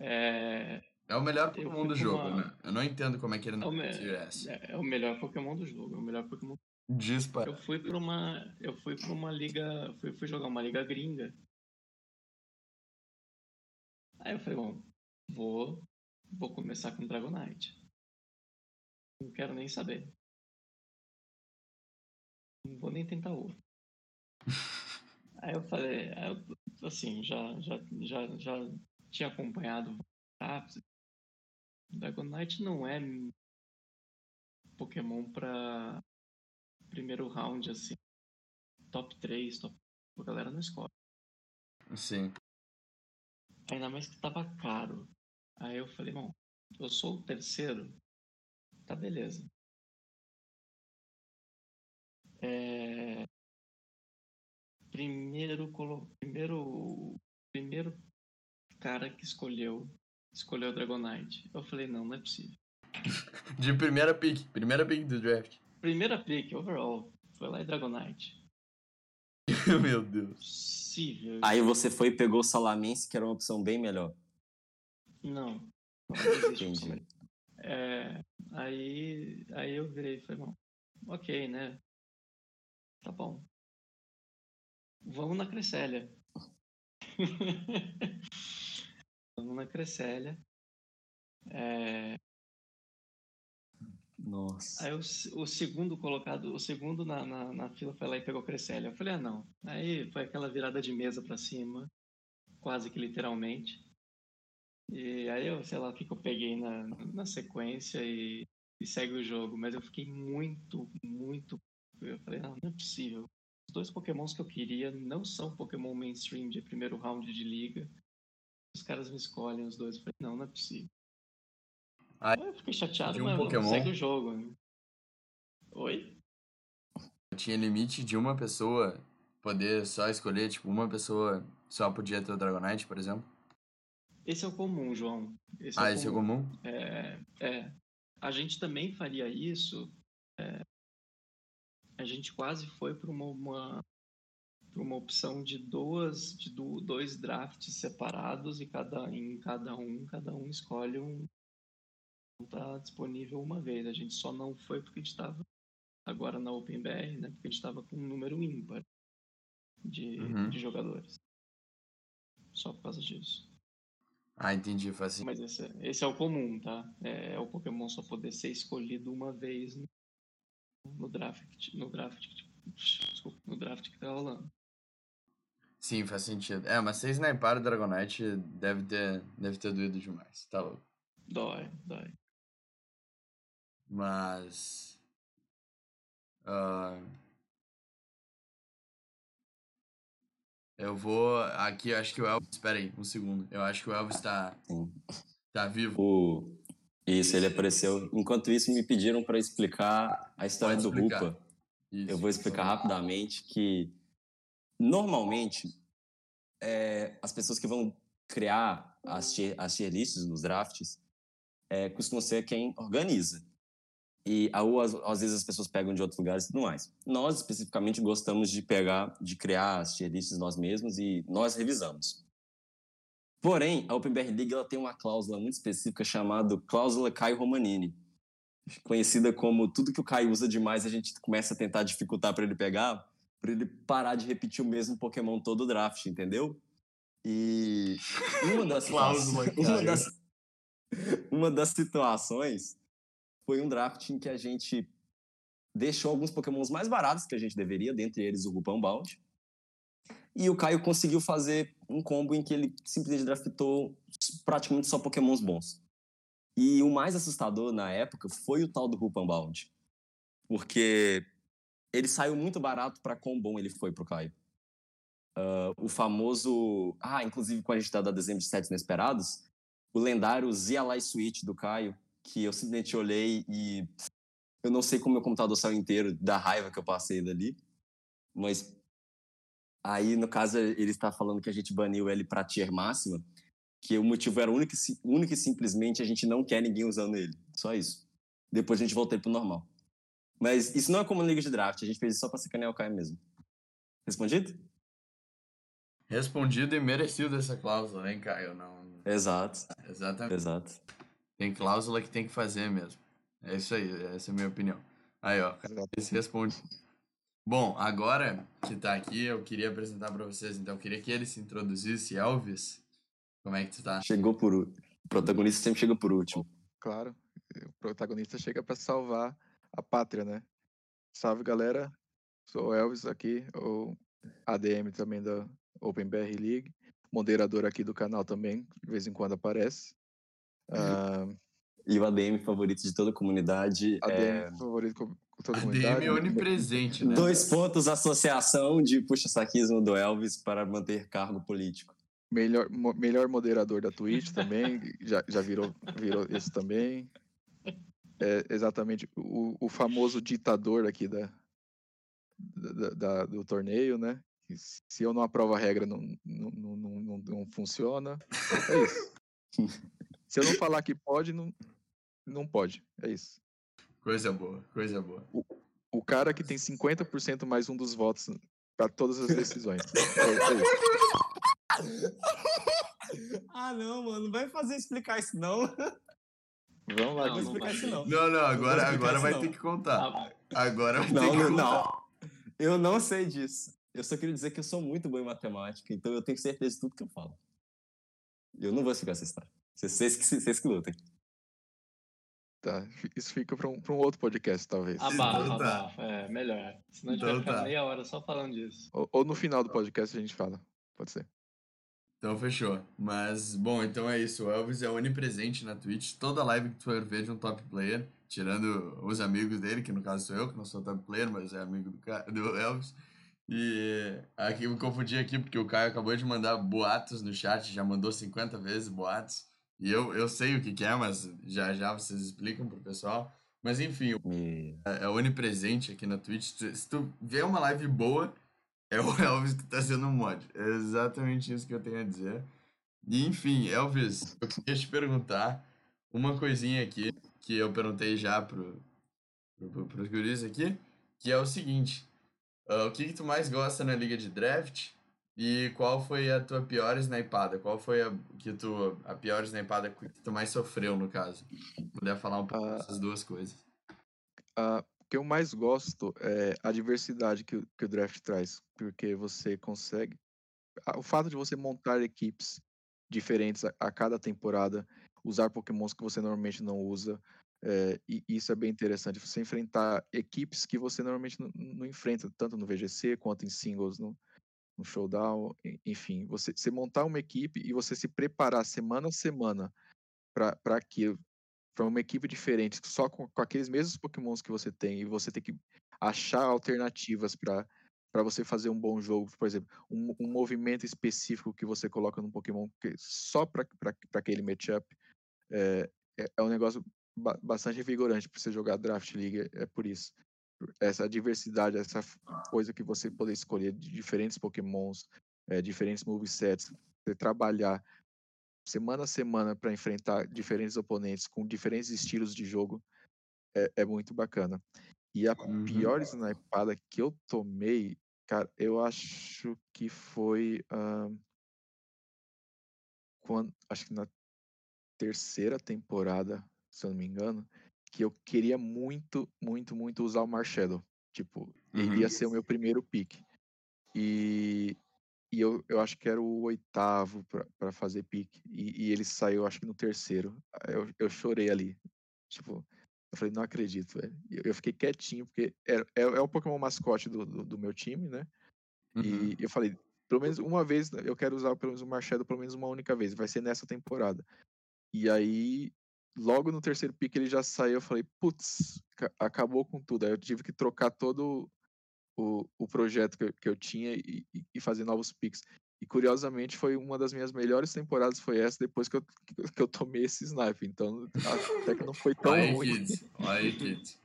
É, é o melhor Pokémon do jogo, uma... né? Eu não entendo como é que ele não é, o me... é, é o melhor Pokémon do jogo, é o melhor Pokémon. Dispara. Eu fui para uma, eu fui para uma liga, fui, fui jogar uma liga gringa. Aí eu falei, bom, vou, vou começar com Dragonite. Não quero nem saber. Não vou nem tentar outro. Aí eu falei, eu, assim, já, já, já, já tinha acompanhado Dragonite não é Pokémon pra primeiro round, assim, top 3, top... a galera não escolhe. Sim. Ainda mais que tava caro. Aí eu falei, bom, eu sou o terceiro, tá beleza. É primeiro primeiro primeiro cara que escolheu escolheu o Dragonite. Eu falei, não, não é possível. De primeira pick, primeira pick do draft. Primeira pick, overall. Foi lá e Dragonite. Meu Deus. Possível. Aí você foi e pegou o Salamense, que era uma opção bem melhor. Não. Não existe Entendi. É, aí, aí eu virei e falei, não, ok, né? Tá bom. Vamos na Crescélia. Vamos na Crescélia. É, Nossa. aí o, o segundo colocado, o segundo na, na, na fila foi lá e pegou Crescélia. Eu falei, ah, não. Aí foi aquela virada de mesa pra cima, quase que literalmente. E aí eu, sei lá, o que, eu peguei na, na sequência e, e segue o jogo. Mas eu fiquei muito, muito. Eu falei, não, não é possível. Os dois pokémons que eu queria não são Pokémon mainstream de primeiro round de liga. Os caras me escolhem os dois. Eu falei, não, não é possível. Aí, eu fiquei chateado, de um mas Pokémon? segue o jogo. né? Oi? Tinha limite de uma pessoa poder só escolher, tipo, uma pessoa só podia ter o Dragonite, por exemplo. Esse é o comum, João. Esse ah, é esse é comum. comum? É, é. A gente também faria isso. é, a gente quase foi para uma, uma, uma opção de duas, de du- dois drafts separados e cada em cada um, cada um escolhe um está disponível uma vez. A gente só não foi porque a gente estava agora na OpenBR, né? Porque a gente estava com um número ímpar de, Uhum. de jogadores. Só por causa disso. Ah, entendi, faz assim. Mas esse, é- esse é o comum, tá? É, o Pokémon só poder ser escolhido uma vez no, no draft. No draft. Desculpa, no draft que tá rolando. Sim, faz sentido. É, mas se sniparam o Dragonite, deve ter, deve ter doído demais, tá louco. Dói, dói. Mas. ah, eu vou. Aqui, eu acho que o Elvis. Espera aí, um segundo. Eu acho que o Elvis tá, Sim. tá vivo. O... Isso, ele apareceu. Enquanto isso, me pediram para explicar a história Pode do explicar. Rupa. Isso, Eu vou explicar rapidamente que, normalmente, é, as pessoas que vão criar as tier, as tier lists nos drafts é, costumam ser quem organiza. E ou, às, às vezes as pessoas pegam de outros lugares e tudo mais. Nós, especificamente, gostamos de pegar, de criar as tier lists nós mesmos e nós revisamos. Porém, a OpenBR League ela tem uma cláusula muito específica chamada cláusula Caio Romanini conhecida como tudo que o Kai usa demais a gente começa a tentar dificultar para ele pegar, para ele parar de repetir o mesmo Pokémon todo o draft, entendeu? E uma das, Cláusula, uma Caio. das uma das situações foi um draft em que a gente deixou alguns Pokémons mais baratos que a gente deveria, dentre eles o Rupão Bound. E o Caio conseguiu fazer um combo em que ele simplesmente draftou praticamente só Pokémons bons. E o mais assustador na época foi o tal do Rupan Bound. Porque ele saiu muito barato para quão bom ele foi pro Caio. Ah, o famoso. Ah, inclusive quando a gente tá da dezembro de Sets Inesperados, o lendário ZLI Switch do Caio, que eu simplesmente olhei e eu não sei como meu computador saiu inteiro da raiva que eu passei dali. Mas aí, no caso, ele está falando que a gente baniu ele pra tier máxima que o motivo era único, único e simplesmente a gente não quer ninguém usando ele. Só isso. Depois a gente voltou pro normal. Mas isso não é como liga de draft, a gente fez isso só pra sacanear o Caio mesmo. Respondido? Respondido e merecido essa cláusula, hein, Caio? Não... Exato, Exatamente. exato. Tem cláusula que tem que fazer mesmo. É isso aí, essa é a minha opinião. Aí, ó, esse responde. Bom, agora que tá aqui, eu queria apresentar pra vocês, então eu queria que ele se introduzisse, Elvis. Como é que tu tá? Chegou por último. O protagonista sempre chega por último. Claro, o protagonista chega para salvar a pátria, né? Salve, galera. Sou o Elvis aqui, o ADM também da OpenBR League, moderador aqui do canal também, de vez em quando aparece. Ah, E o ADM favorito de toda a comunidade ADM é... favorito com, com toda a ADM comunidade. é onipresente, né? Dois pontos, associação de puxa-saquismo do Elvis para manter cargo político. Melhor, mo- melhor moderador da Twitch também, já, já virou, virou isso também. É exatamente o, o famoso ditador aqui da, da- da- do torneio, né? Que Se eu não aprovo a regra, não, não, não, não, não- não funciona. É isso. Se eu não falar que pode, não, não pode. É isso. Coisa boa, coisa boa. O cara que tem 50% mais um dos votos para todas as decisões. É, é ah, não, mano, não vai fazer explicar isso, não. Vamos lá, Não, Não não vai isso, não. Não, não, agora, explicar agora isso, vai não. ter que contar. Ah, Agora vai ter Não, que não, contar. não. Eu não sei disso. Eu só queria dizer que eu sou muito bom em matemática, então eu tenho certeza de tudo que eu falo. Eu não vou explicar essa história. Vocês, que, vocês que lutem. Tá, isso fica para um, pra um outro podcast, talvez. abafa, Então tá. abafa. É, melhor. Senão a gente Então vai ficar tá. meia hora só falando disso. Ou, ou no final do podcast a gente fala. Pode ser. Então fechou. Mas, bom, então é isso. O Elvis é onipresente na Twitch. Toda live que tu for ver de um top player, tirando os amigos dele, que no caso sou eu, que não sou top player, mas é amigo do, Ca- do Elvis. E aqui eu me confundi aqui porque o Caio acabou de mandar boatos no chat, já mandou 50 vezes boatos. E eu, eu sei o que, que é, mas já já vocês explicam pro pessoal. Mas enfim, Me... é é onipresente aqui na Twitch. Se tu vê uma live boa, é o Elvis que tá sendo um mod. É exatamente isso que eu tenho a dizer. E enfim, Elvis, eu queria te perguntar uma coisinha aqui que eu perguntei já pro, pro, pro, pros guris aqui, que é o seguinte. ah, o que, que tu mais gosta na liga de draft? E qual foi a tua pior snipada? Qual foi a, que tu, a pior snipada que tu mais sofreu, no caso? Puder falar um pouco Ah. dessas duas coisas. Ah, o que eu mais gosto é a diversidade que, o- que o draft traz, porque você consegue. O fato de você montar equipes diferentes a, a cada temporada, usar pokémons que você normalmente não usa, é, e isso é bem interessante. Você enfrentar equipes que você normalmente não, não enfrenta, tanto no VGC quanto em singles, no, no showdown, enfim. Você, você montar uma equipe e você se preparar semana a semana para aquilo para uma equipe diferente, só com, com aqueles mesmos pokémons que você tem, e você tem que achar alternativas para você fazer um bom jogo, por exemplo, um, um movimento específico que você coloca num Pokémon que, só para aquele matchup, é, é, é um negócio ba- bastante revigorante para você jogar Draft League, é, é por isso. Essa diversidade, essa coisa que você poder escolher de diferentes Pokémons, é, diferentes movesets, você trabalhar semana a semana para enfrentar diferentes oponentes com diferentes estilos de jogo é, é muito bacana. E a Uhum. pior snipada que eu tomei, cara, eu acho que foi ahn, quando, acho que na terceira temporada, se eu não me engano, que eu queria muito, muito, muito usar o Marshadow. Tipo, ele Uhum. ia ser o meu primeiro pick. E, e eu, eu acho que era o oitavo para fazer pique. E, e ele saiu, acho que no terceiro. Eu, eu chorei ali. Tipo, eu falei, não acredito, velho. Eu, eu fiquei quietinho, porque é, é, é o Pokémon mascote do, do, do meu time, né? Uhum. E eu falei, pelo menos uma vez, eu quero usar pelo menos o Marshadow pelo menos uma única vez. Vai ser nessa temporada. E aí, logo no terceiro pique ele já saiu. Eu falei, putz, ca- acabou com tudo. Aí eu tive que trocar todo o, o projeto que eu, que eu tinha e, e- e fazer novos picks. E curiosamente foi uma das minhas melhores temporadas foi essa depois que eu, que eu tomei esse snipe. Então até que não foi tão ruim. kids. Olha aí, kids.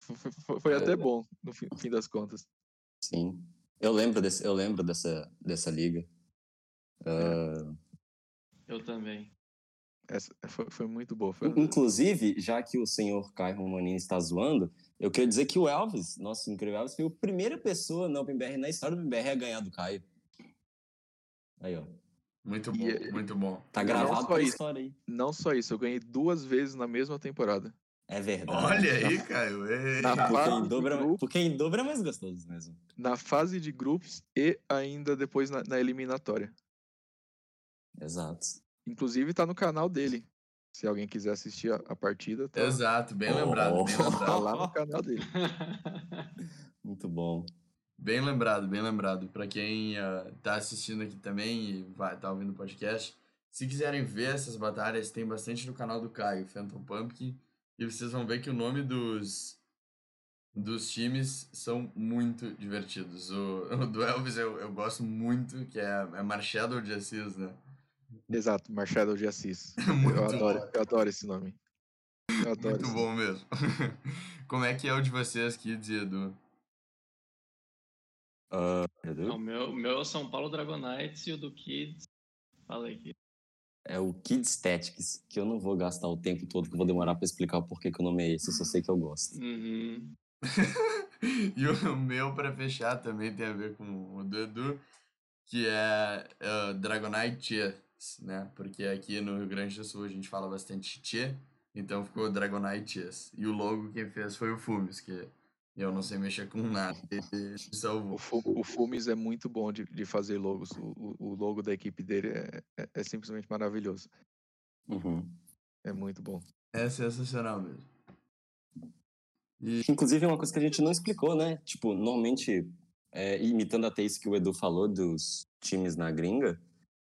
Foi, foi- foi até bom no fim, fim das contas. Sim. Eu lembro, desse, eu lembro dessa, dessa liga. Ah, Eu também. Essa foi, foi muito boa. Foi, Inclusive, já que o senhor Caio Romanini está zoando, eu queria dizer que o Elvis, nosso incrível Elvis, foi a primeira pessoa na OpenBR, na história do OpenBR, a ganhar do Caio. Aí, ó. Muito bom, E é- muito bom. Tá Não gravado só pra isso. história aí. não só isso, eu ganhei duas vezes na mesma temporada. É verdade. Olha aí, Caio. Ei. Na Porque fase em, é- grupo- porque em dobro é mais gostoso mesmo. na fase de grupos e ainda depois na, na eliminatória. Exato. Inclusive tá no canal dele. Se alguém quiser assistir a, a partida, tá, Exato, bem lembrado, bem Oh. tá lembrado. lá no canal dele. Muito bom. Bem lembrado, bem lembrado. Pra quem ah, tá assistindo aqui também e vai tá ouvindo o podcast, se quiserem ver essas batalhas, tem bastante no canal do Caio, Phantom Pumpkin, e vocês vão ver que o nome dos dos times são muito divertidos. O, o do Elvis eu, eu gosto muito, que é, é Marshadow de Assis, né? Exato, Machado de Assis. Muito eu, adoro, bom. eu adoro esse nome. Eu adoro Muito esse bom mesmo. Como é que é o de vocês, Kids e Edu? Não, Edu? o meu, o meu é o São Paulo Dragonites e o do Kids. Fala aí, Kids. É o Kids Tactics, que eu não vou gastar o tempo todo que eu vou demorar pra explicar o porquê que o nome é esse, eu só sei que eu gosto. Uhum. e o meu, para fechar, também tem a ver com o do Edu, que é uh, Dragonite né? Porque aqui no Rio Grande do Sul a gente fala bastante Tchê, então ficou Dragonite Chess. E o logo quem fez foi o Fumes, que eu não sei mexer com nada. Ele salvou. O, Fumes é muito bom de, de fazer logos. O, o logo da equipe dele é, é, é simplesmente maravilhoso. Uhum. É muito bom. É sensacional mesmo. E... Inclusive, é uma coisa que a gente não explicou, né? Tipo, normalmente, é, imitando até isso que o Edu falou dos times na gringa,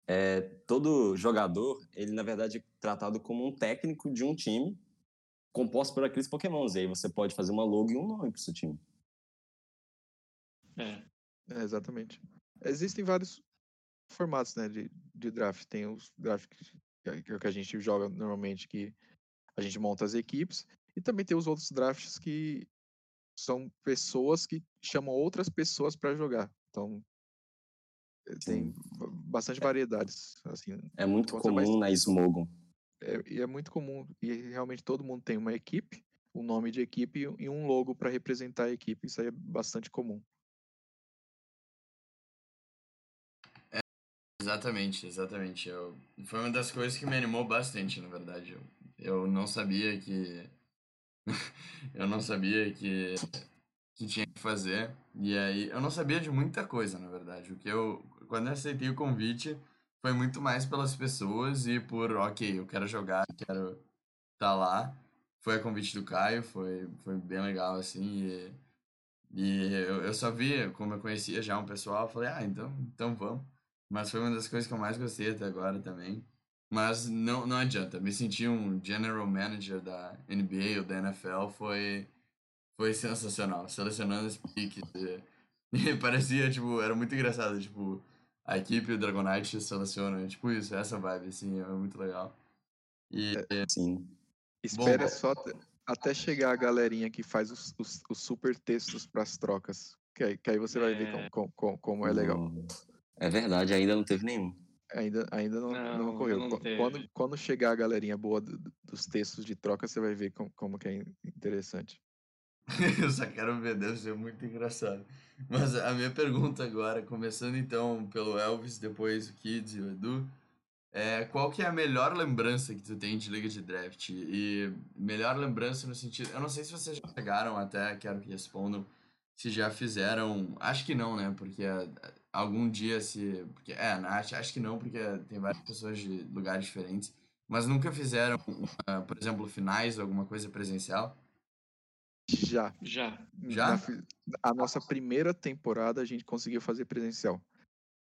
é, todo jogador, ele na verdade é tratado como um técnico de um time composto por aqueles pokémons. E aí você pode fazer uma logo e um nome pro seu time. É. é exatamente. Existem vários formatos né, de, de draft. Tem os drafts que, que a gente joga normalmente, que a gente monta as equipes. E também tem os outros drafts que são pessoas que chamam outras pessoas para jogar. Então, tem Sim. bastante é. variedades. Assim, é muito comum na Smogon é, e é muito comum, e realmente todo mundo tem uma equipe, um nome de equipe e um logo para representar a equipe. Isso aí é bastante comum. É, exatamente, exatamente. Eu, foi uma das coisas que me animou bastante, na verdade. Eu, eu não sabia que. eu não sabia que, que tinha que fazer. E aí, eu não sabia de muita coisa, na verdade. O que eu. Quando eu aceitei o convite foi muito mais pelas pessoas e por, ok, eu quero jogar, quero estar tá lá. Foi a convite do Caio, foi, foi bem legal, assim, e, e eu, eu só vi, como eu conhecia já um pessoal, falei, ah, então, então vamos. Mas foi uma das coisas que eu mais gostei até agora também. Mas não, não adianta, me sentir um general manager da NBA ou da NFL foi, foi sensacional, selecionando os piques. E, parecia, tipo, era muito engraçado, tipo, a equipe do Dragonite seleciona. Tipo isso, essa vibe, assim, é muito legal. E, é, sim. Espera bom, só até, até chegar a galerinha que faz os, os, os super textos para as trocas. Que aí, que aí você é... vai ver como, é. como, como, como, é legal. É verdade, ainda não teve nenhum. Ainda, ainda não, não, não ocorreu. Não quando, quando chegar a galerinha boa do, dos textos de troca, você vai ver como, como que é interessante. Eu só quero ver, deve ser muito engraçado. Mas a minha pergunta agora, começando então pelo Elvis, depois o Kids e o Edu, é qual que é a melhor lembrança que tu tem de Liga de Draft? E melhor lembrança no sentido, eu não sei se vocês já chegaram até, quero que respondam, se já fizeram, acho que não, né? Porque é, algum dia se, porque é, acho, acho que não, porque tem várias pessoas de lugares diferentes, mas nunca fizeram, por exemplo, finais, alguma coisa presencial? Já. Já. Já? Na, a nossa primeira temporada a gente conseguiu fazer presencial.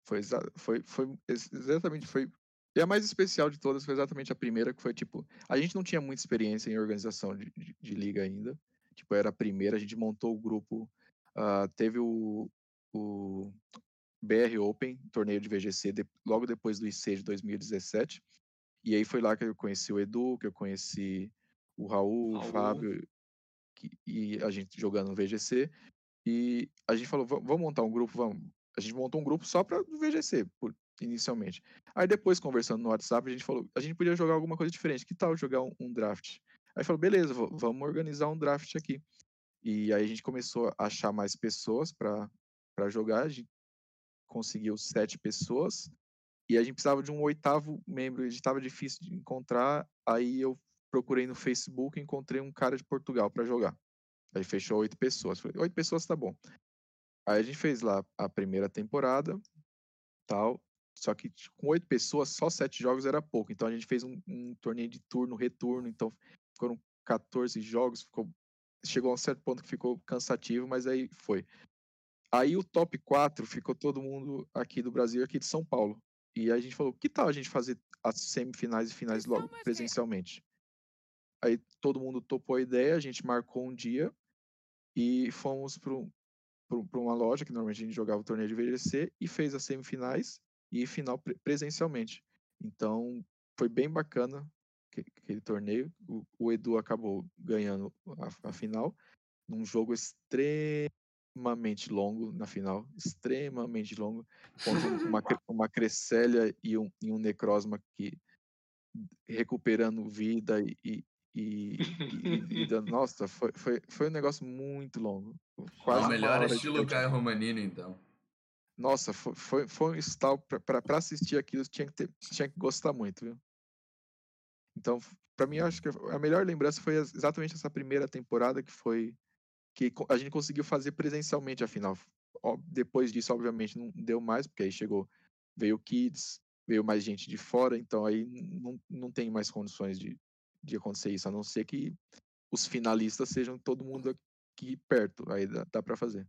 Foi, foi, foi exatamente, foi. E a mais especial de todas foi exatamente a primeira, que foi tipo. A gente não tinha muita experiência em organização de, de, de liga ainda. Tipo, era a primeira, a gente montou o grupo. Uh, teve o, o BR Open, torneio de VGC, de, logo depois do IC de 2017. E aí foi lá que eu conheci o Edu, que eu conheci o Raul, Raul. o Fábio e a gente jogando no VGC. E a gente falou, vamos montar um grupo, vamos. A gente montou um grupo só para o VGC, por, inicialmente. Aí depois, conversando no WhatsApp, a gente falou, a gente podia jogar alguma coisa diferente. Que tal jogar um, um draft? Aí falou, beleza, vamos organizar um draft aqui. E aí a gente começou a achar mais pessoas para jogar. A gente conseguiu sete pessoas. E a gente precisava de um oitavo membro. Estava difícil de encontrar. Aí eu procurei no Facebook e encontrei um cara de Portugal para jogar. Aí fechou oito pessoas. Falei, oito pessoas tá bom. Aí a gente fez lá a primeira temporada, tal. Só que com oito pessoas, só sete jogos era pouco. Então a gente fez um, um torneio de turno, retorno. Então foram 14 jogos. Ficou, chegou a um certo ponto que ficou cansativo, mas aí foi. Aí o top 4 ficou todo mundo aqui do Brasil, aqui de São Paulo. E a gente falou, que tal a gente fazer as semifinais e finais logo presencialmente? Aí todo mundo topou a ideia, a gente marcou um dia e fomos para uma loja que normalmente a gente jogava o torneio de VGC e fez as semifinais e final presencialmente. Então foi bem bacana aquele torneio. O, o Edu acabou ganhando a, a, final num jogo extremamente longo na final, extremamente longo, contra uma, uma Cresselia e um, e um Necrozma que recuperando vida e, E, e, e nossa, foi, foi, foi um negócio muito longo. É Quase o melhor estilo. Caio Romanini, então. Nossa, foi, foi, foi um pra pra assistir aquilo, tinha que, ter, tinha que gostar muito, viu? Então, pra mim, acho que a melhor lembrança foi ex- exatamente essa primeira temporada que foi que a gente conseguiu fazer presencialmente a final. Ó, Depois disso, obviamente, não deu mais, porque aí chegou, veio o Kids, veio mais gente de fora, então aí não, não tem mais condições de, de acontecer isso, a não ser que os finalistas sejam todo mundo aqui perto, aí dá, dá para fazer.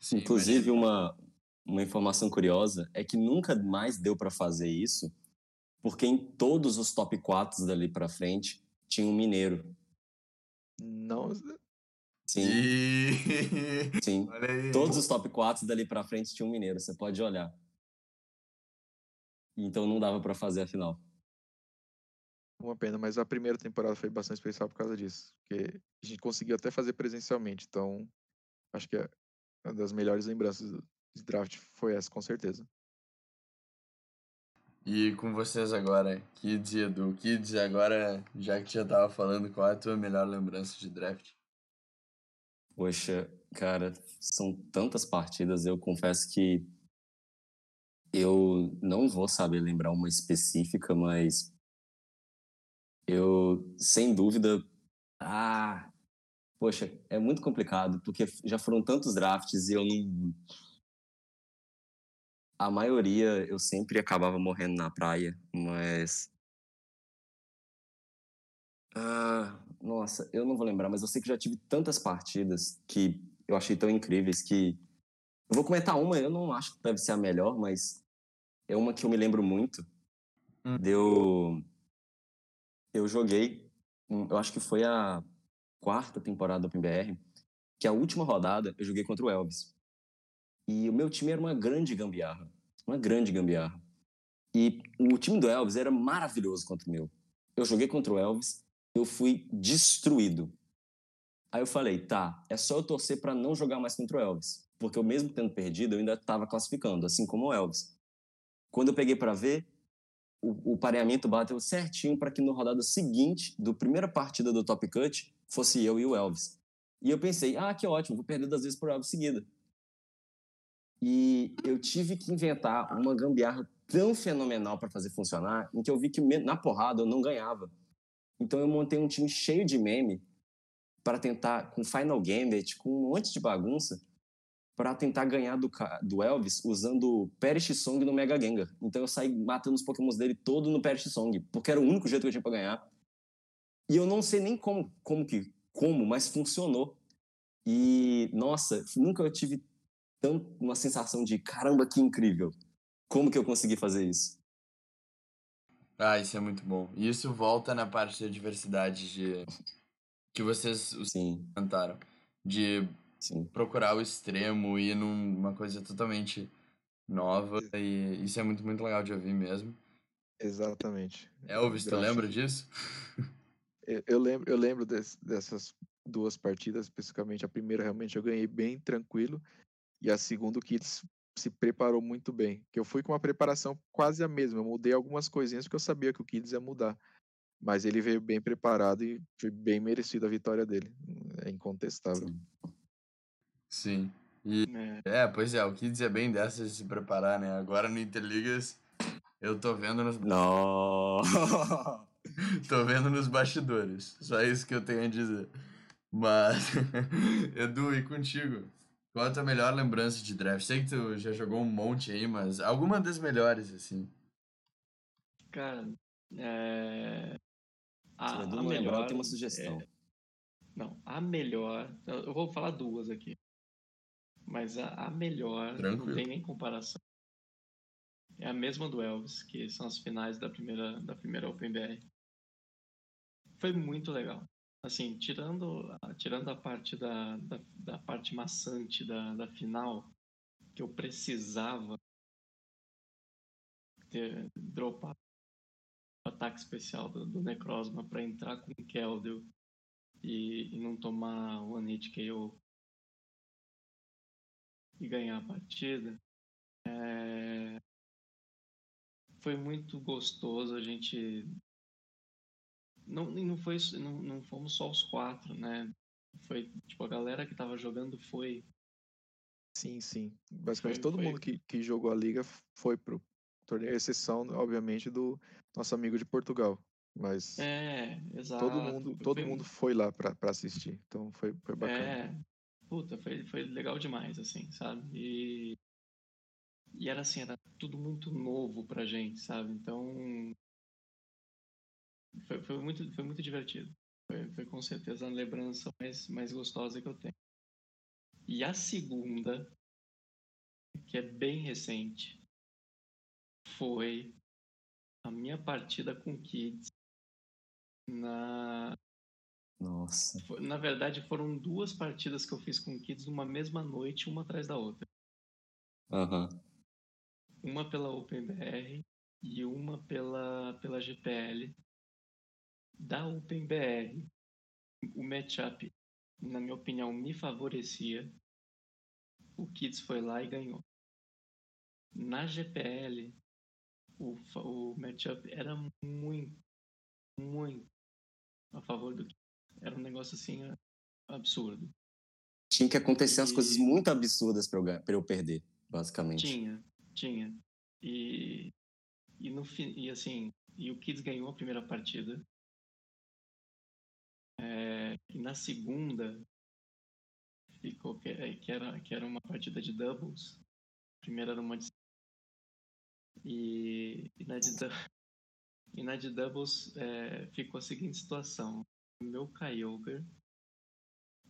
Sim, Inclusive, mas- uma, uma informação curiosa é que nunca mais deu pra fazer isso, porque em todos os top 4 dali pra frente tinha um mineiro. Não, Sim, E... sim. Todos os top 4 dali pra frente tinha um mineiro, você pode olhar. Então não dava pra fazer a final. Uma pena, mas a primeira temporada foi bastante especial por causa disso. Porque a gente conseguiu até fazer presencialmente. Então, acho que é uma das melhores lembranças de draft foi essa, com certeza. E com vocês agora, Kids e Edu. Kids, agora, já que já tava falando, qual é a tua melhor lembrança de draft? Poxa, cara, são tantas partidas, eu confesso que eu não vou saber lembrar uma específica, mas eu, sem dúvida, ah, poxa, é muito complicado, porque já foram tantos drafts e eu não. A maioria eu sempre acabava morrendo na praia, mas. Ah, nossa, eu não vou lembrar, mas eu sei que já tive tantas partidas que eu achei tão incríveis que. Eu vou comentar uma, eu não acho que deve ser a melhor, mas é uma que eu me lembro muito. Hum. Deu. Eu joguei, eu acho que foi a quarta temporada do OpenBR, que a última rodada eu joguei contra o Elvis. E o meu time era uma grande gambiarra. Uma grande gambiarra. E o time do Elvis era maravilhoso contra o meu. Eu joguei contra o Elvis, eu fui destruído. Aí eu falei, tá, é só eu torcer para não jogar mais contra o Elvis. Porque eu mesmo tendo perdido, eu ainda estava classificando, assim como o Elvis. Quando eu peguei para ver, o, o pareamento bateu certinho para que na rodada seguinte, do primeira partida do Top Cut, fosse eu e o Elvis. E eu pensei, ah, que ótimo, vou perder duas vezes por Elvis seguida. E eu tive que inventar uma gambiarra tão fenomenal para fazer funcionar, em que eu vi que na porrada eu não ganhava. Então eu montei um time cheio de meme para tentar, com Final Gambit, com um monte de bagunça, para tentar ganhar do, do Elvis usando Perish Song no Mega Gengar. Então eu saí matando os pokémons dele todo no Perish Song, porque era o único jeito que eu tinha para ganhar. E eu não sei nem como, como que, como, mas funcionou. E, nossa, nunca eu tive tão uma sensação de caramba, que incrível. Como que eu consegui fazer isso? Ah, isso é muito bom. E isso volta na parte da diversidade de... que vocês comentaram. De sim. procurar o extremo e ir numa coisa totalmente nova. E isso é muito, muito legal de ouvir mesmo. Exatamente. Elvis, tu Draft. lembra disso? Eu, eu lembro, eu lembro des- dessas duas partidas, especificamente. A primeira, realmente, eu ganhei bem tranquilo. E a segunda, o Kids se preparou muito bem. Que eu fui com uma preparação quase a mesma. Eu mudei algumas coisinhas porque eu sabia que o Kids ia mudar. Mas ele veio bem preparado e foi bem merecido a vitória dele. É incontestável. sim. Sim. E, É, é, pois é, o Kids é bem dessas de se preparar, né? Agora no Interligas, eu tô vendo nos, Não. tô vendo nos bastidores. Só isso que eu tenho a dizer. Mas, Edu, e contigo? Qual a tua melhor lembrança de draft? Sei que tu já jogou um monte aí, mas alguma das melhores, assim. cara, é... A, Edu a lembrar, eu melhor tenho uma sugestão. é- Não, a melhor. Eu vou falar duas aqui. Mas a, a melhor Tranquilo. não tem nem comparação. É a mesma do Elvis, que são as finais da primeira, da primeira OpenBR. Foi muito legal. Assim, tirando, a- tirando a parte da, da, da parte maçante da, da final, que eu precisava ter dropado o ataque especial do, do Necrozma para entrar com o Keldeo e, e não tomar one hit KO e ganhar a partida. É, Foi muito gostoso a gente não, não foi não, não fomos só os quatro, né? Foi tipo a galera que tava jogando foi. Sim, sim. Basicamente Foi- todo foi- mundo que, que jogou a liga foi pro torneio, exceção, obviamente, do nosso amigo de Portugal. Mas É, exato. todo mundo, Foi- todo foi- mundo foi lá pra, pra assistir. Então foi, foi bacana. É, puta, foi, foi legal demais, assim, sabe? E, e era assim, era tudo muito novo pra gente, sabe? Então. Foi, foi, muito, foi muito divertido. Foi, foi com certeza a lembrança mais, mais gostosa que eu tenho. E a segunda, que é bem recente, foi a minha partida com Kids na, Nossa. Na verdade, foram duas partidas que eu fiz com Kids numa mesma noite, uma atrás da outra. Aham. Uma pela OpenBR e uma pela, pela GPL. Da OpenBR, o matchup, na minha opinião, me favorecia. O Kids foi lá e ganhou. Na GPL, o, o matchup era muito, muito a favor do Kids. Era um negócio assim absurdo. Tinha que acontecer umas E- coisas muito absurdas pra eu, pra eu perder, basicamente. Tinha, tinha. E, e no e assim, e o Kids ganhou a primeira partida. É, e na segunda ficou que, é, que era que era uma partida de doubles. A primeira era uma de e, e na de e na de doubles é, ficou a seguinte situação: meu Kyogre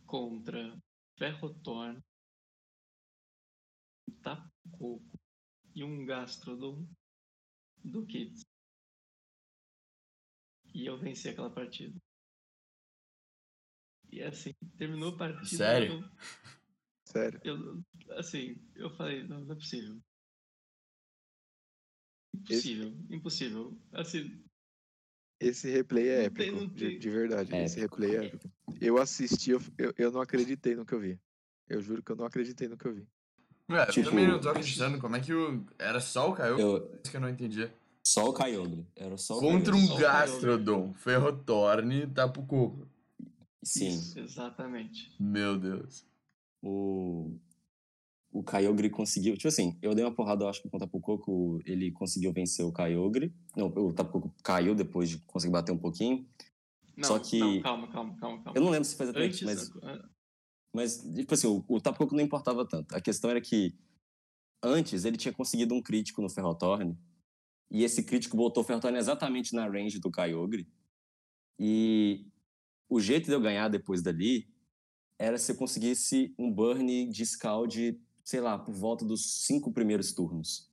contra Ferrotorn, Tapucoco e um Gastrodon do Kids. E eu venci aquela partida. E assim, terminou a partida. Sério? Sério. Eu, eu- assim, eu falei, não, não é possível. Esse- Impossível, impossível. Assim, Esse replay é tem- épico, de, de verdade. É Esse épico. replay é épico. Eu assisti, eu, eu, eu não acreditei no que eu vi. Eu juro que eu não acreditei no que eu vi. Ué, Tipo- eu também não tô acreditando. Como é que o. Era só o Caio? Eu, Isso que eu não entendia. só o Kyogre. Era só o Contra Kyogre. um Gastrodon, Ferrotorn e Tapucoco. Sim. isso, exatamente. Meu Deus. o, o Kyogre conseguiu. Tipo assim, eu dei uma porrada, eu acho que com o Tapucoco, ele conseguiu vencer o Kyogre. Não, o Tapucoco caiu depois de conseguir bater um pouquinho. Não, Só que- não, calma, calma, calma, calma. Eu não lembro se foi exatamente, Antes, mas, ah, mas, tipo assim, o, o Tapucoco não importava tanto. A questão era que antes ele tinha conseguido um crítico no Ferrotorn. E esse crítico botou o Ferrotorn exatamente na range do Kyogre. E o jeito de eu ganhar depois dali era se eu conseguisse um burn de scald, sei lá, por volta dos cinco primeiros turnos.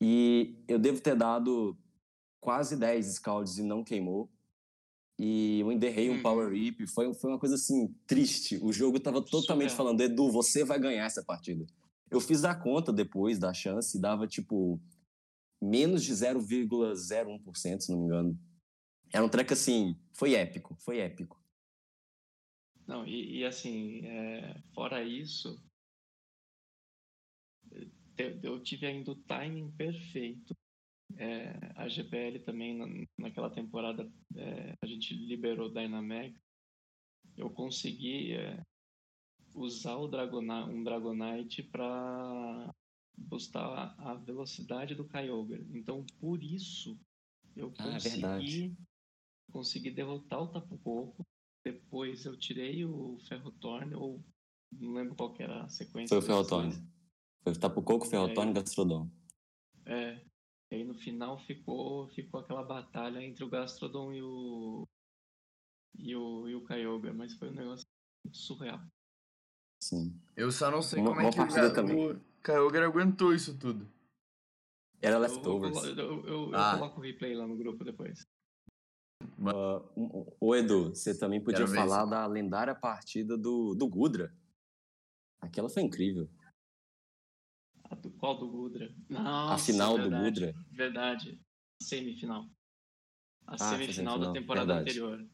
E eu devo ter dado quase 10 scalds e não queimou. E eu enderrei um Uhum. Power Rip. Foi, foi uma coisa assim, triste. O jogo tava totalmente Surreal. falando, Edu, você vai ganhar essa partida. Eu fiz a conta depois da chance e dava tipo menos de 0,01%, se não me engano. Era um track assim, foi épico, foi épico. Não, e, e assim, é, fora isso, eu tive ainda o timing perfeito. É, a GPL também, na- naquela temporada, é, a gente liberou Dynamax. Eu consegui é, usar o Dragona, um Dragonite para boostar a, velocidade do Kyogre. Então, por isso, eu Ah, é consegui, consegui derrotar o Tapucoco. Depois eu tirei o Ferrotorn, ou não lembro qual que era a sequência. Foi o Ferrotorn. Foi Tapucoco, Ferrotorn e Gastrodon. É. E aí no final ficou, ficou aquela batalha entre o Gastrodon e o. e o, e o Kyogre, mas foi um negócio muito surreal. Sim. Eu só não sei Uma- como é uma que o, também. o Kyogre aguentou isso tudo. Era Eu, leftovers. eu, eu, eu- eu Ah. coloco o replay lá no grupo depois. Uh, um- Ô, Edu, você também podia Quero falar isso. da lendária partida do, do Gudra. Aquela foi incrível. A do, qual do Gudra? Nossa, a final do verdade, Gudra. Verdade. Semifinal. A Ah, semifinal da temporada verdade. anterior.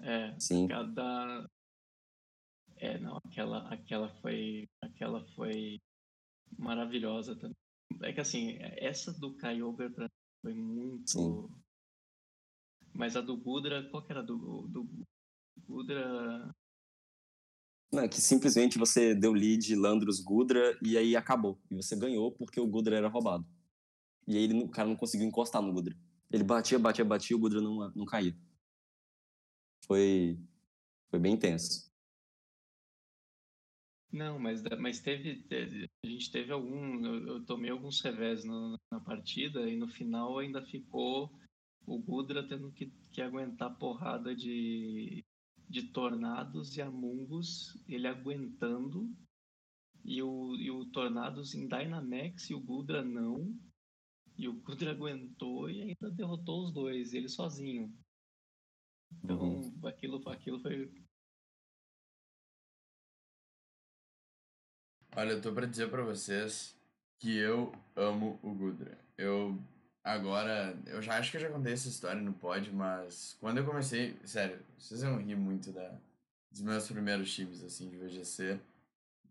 É, Sim. cada. É, não, aquela, aquela foi. Aquela foi maravilhosa também. É que assim, essa do Kyogre pra mim foi muito. Sim. Mas a do Gudra, qual que era do, do Gudra? Não, é que simplesmente você deu lead Landros Gudra e aí acabou. E você ganhou porque o Gudra era roubado. E aí ele, o cara não conseguiu encostar no Gudra. Ele batia, batia, batia o Gudra não, não caía. Foi, foi bem intenso. Não, mas, mas teve, A gente teve algum. Eu, eu tomei alguns revés no, na partida e no final ainda ficou o Gudra tendo que, que aguentar porrada de, de Tornados e Amungus, ele aguentando. E o, e o Tornados em Dynamax e o Gudra não. E o Gudra aguentou e ainda derrotou os dois, ele sozinho. Então, uhum. aquilo, aquilo foi. Olha, eu tô pra dizer pra vocês que eu amo o Gudra. Eu agora, eu já acho que eu já contei essa história no pod, mas quando eu comecei, sério, vocês vão rir muito da, dos meus primeiros times, assim, de VGC.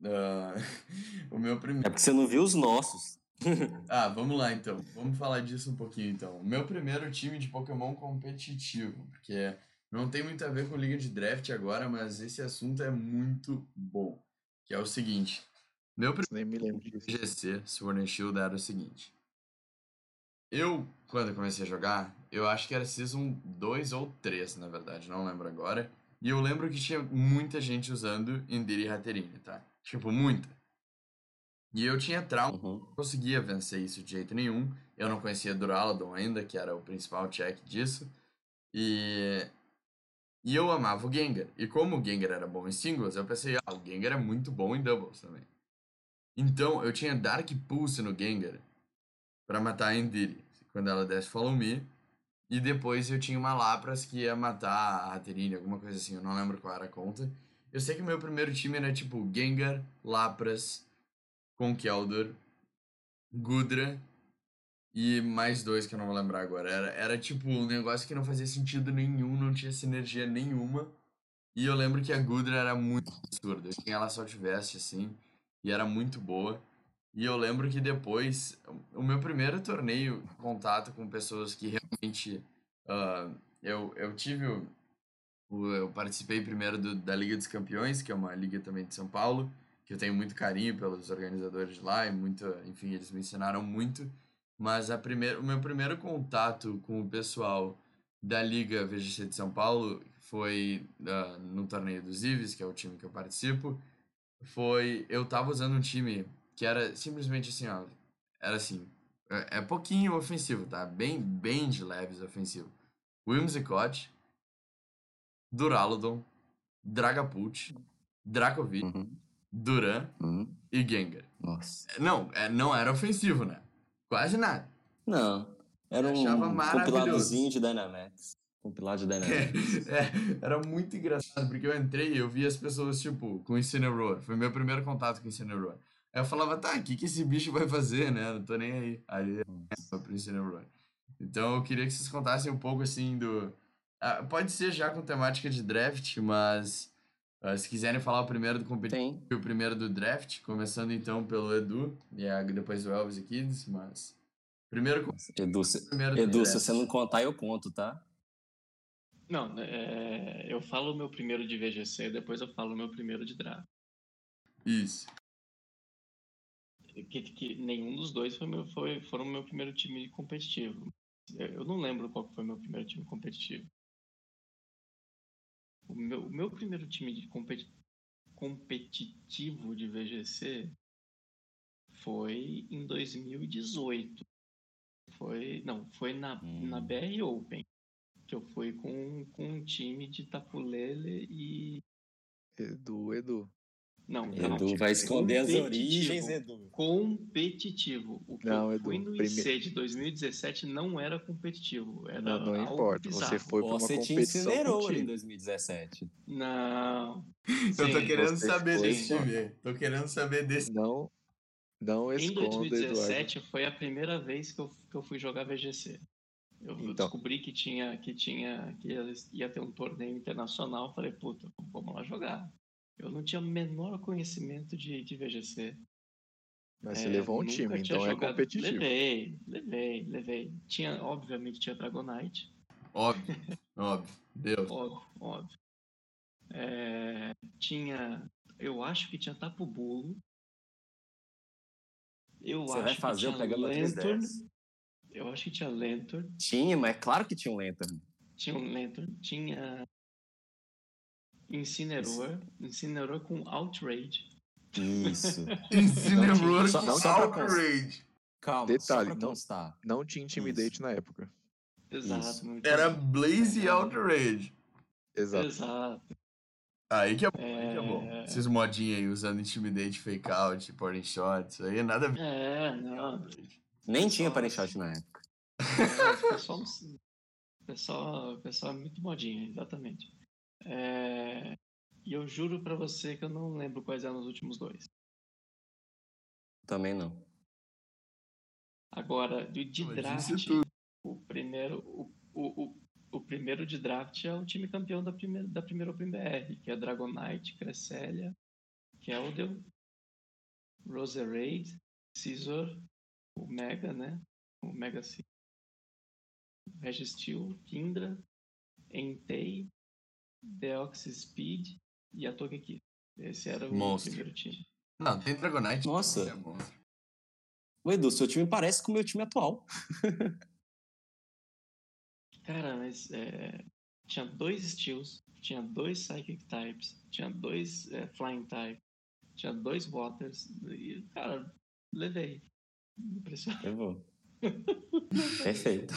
Uh, o meu primeiro. É porque você não viu os nossos. ah, vamos lá então. Vamos falar disso um pouquinho então. O meu primeiro time de Pokémon competitivo, porque não tem muito a ver com liga de draft agora, mas esse assunto é muito bom. Que é o seguinte. Meu primeiro GC, Sword and Shield, era o seguinte. Eu, quando comecei a jogar, eu acho que era Season 2 ou 3, na verdade, não lembro agora. E eu lembro que tinha muita gente usando Indira e Hatterene, tá? Tipo, muita. E eu tinha trauma, uhum. não conseguia vencer isso de jeito nenhum. Eu não conhecia Duraludon ainda, que era o principal check disso. E e eu amava o Gengar. E como o Gengar era bom em singles, eu pensei, ah, o Gengar é muito bom em doubles também. Então, eu tinha Dark Pulse no Gengar para matar a Endiri, quando ela desse Follow Me. E depois eu tinha uma Lapras que ia matar a Hatterene, alguma coisa assim, eu não lembro qual era a conta. Eu sei que o meu primeiro time era tipo Gengar, Lapras, Conkeldurr, Gudra e mais dois que eu não vou lembrar agora. Era, era tipo um negócio que não fazia sentido nenhum, não tinha sinergia nenhuma. E eu lembro que a Gudra era muito absurda. Quem ela só tivesse, assim, e era muito boa. E eu lembro que depois, o meu primeiro torneio, contato com pessoas que realmente. Uh, eu, eu tive. O, eu participei primeiro do, da Liga dos Campeões, que é uma liga também de São Paulo, que eu tenho muito carinho pelos organizadores lá, e muito, enfim, eles me ensinaram muito. Mas a primeira, o meu primeiro contato com o pessoal da Liga VGC de São Paulo foi uh, no torneio dos Ives, que é o time que eu participo. Foi. Eu tava usando um time que era simplesmente assim, ó. Era assim. É, é pouquinho ofensivo, tá? Bem, bem de leves ofensivo. Whimsicott, Duraludon, Dragapult, Dracovic, uhum. Duran uhum. e Gengar. Nossa. Não, é, não era ofensivo, né? Quase nada. Não. Era um compiladozinho de Dynamax. Compilado de Dynamax. É, é, era muito engraçado, porque eu entrei e eu vi as pessoas, tipo, com Incineroar. Foi meu primeiro contato com Incineroar. Aí eu falava, tá, o que, que esse bicho vai fazer, né? Não tô nem aí. Aí foi pro Incineroar. Então eu queria que vocês contassem um pouco, assim, do... Ah, pode ser já com temática de draft, mas... Uh, se quiserem falar o primeiro do competitivo e o primeiro do draft, começando então pelo Edu, e depois o Elvis e Kids, mas. Primeiro. Edu, se, primeiro Edu se você não contar, eu conto, tá? Não, é, eu falo o meu primeiro de VGC, depois eu falo o meu primeiro de draft. Isso. Que, que nenhum dos dois foi meu, foi, foram meu primeiro time competitivo. Eu não lembro qual foi meu primeiro time competitivo. O meu, o meu primeiro time de competi competitivo de VGC foi em 2018. Foi, não, foi na, hum. na BR Open, que eu fui com, com um time de Tapulele e Edu, Edu. Não, Edu não, vai esconder as origens, Edu. Competitivo. O que não, eu Edu, fui no primeiro... IC de 2017 não era competitivo. Era não, não importa. Bizarro. Você foi para uma Você te incinerou em 2017. Não. eu tô querendo saber foi... desse time. Tô querendo saber desse. Não, não esconda, Em 2017 Eduardo. foi a primeira vez que eu, que eu fui jogar VGC. Eu então. descobri que tinha que tinha que ia, ia ter um torneio internacional. Falei, puta, vamos lá jogar. Eu não tinha o menor conhecimento de, de VGC. Mas é, você levou um time, então é jogado... é competitivo. Levei, levei, levei. Tinha, obviamente, tinha Dragonite. óbvio, óbvio. Deus. Óbvio, óbvio. É, tinha. Eu acho que tinha Tapo Bolo. Eu Você acho vai que fazer o tinha a Lantern. 310. Eu acho que tinha Lantern. Tinha, mas é claro que tinha um Lantern. Tinha um Lantern. Tinha. Incineroar. Incineroar com Outrage. Isso. Incineroar Só- com Outrage. Calma, Detalhe, só pra não- constar. Não tinha Intimidate na época. Exato. Isso. Era Blaze e Outrage. Exato. Exato. Aí que é bom, aí que é bom. É. Esses modinhos aí usando Intimidate, Fake Out, Porting Shot, isso aí é nada a ver. É, não. Nem tinha para shot na época. É, o pessoal, pessoal, o pessoal é muito modinha, exatamente. É, e eu juro pra você que eu não lembro quais eram os últimos dois. Também não. Agora, de, de draft, é tudo. o primeiro, o, o, o, o primeiro de draft é o time campeão da primeira, da primeira Open BR, que é Dragonite, Cresselia, Keldeo, Roserade, Scizor, o Mega, né? O Mega C. Registeel, Kindra, Entei, Deoxys Speed e a Togekiss. Esse era o Monstro. primeiro time. Não, tem Dragonite. Nossa. É. O Edu, seu time parece com o meu time atual. Cara, mas é, tinha dois Steels, tinha dois Psychic Types, tinha dois é, Flying Types, tinha dois Waters, e, cara, levei. Impressionante. Eu vou. Perfeito.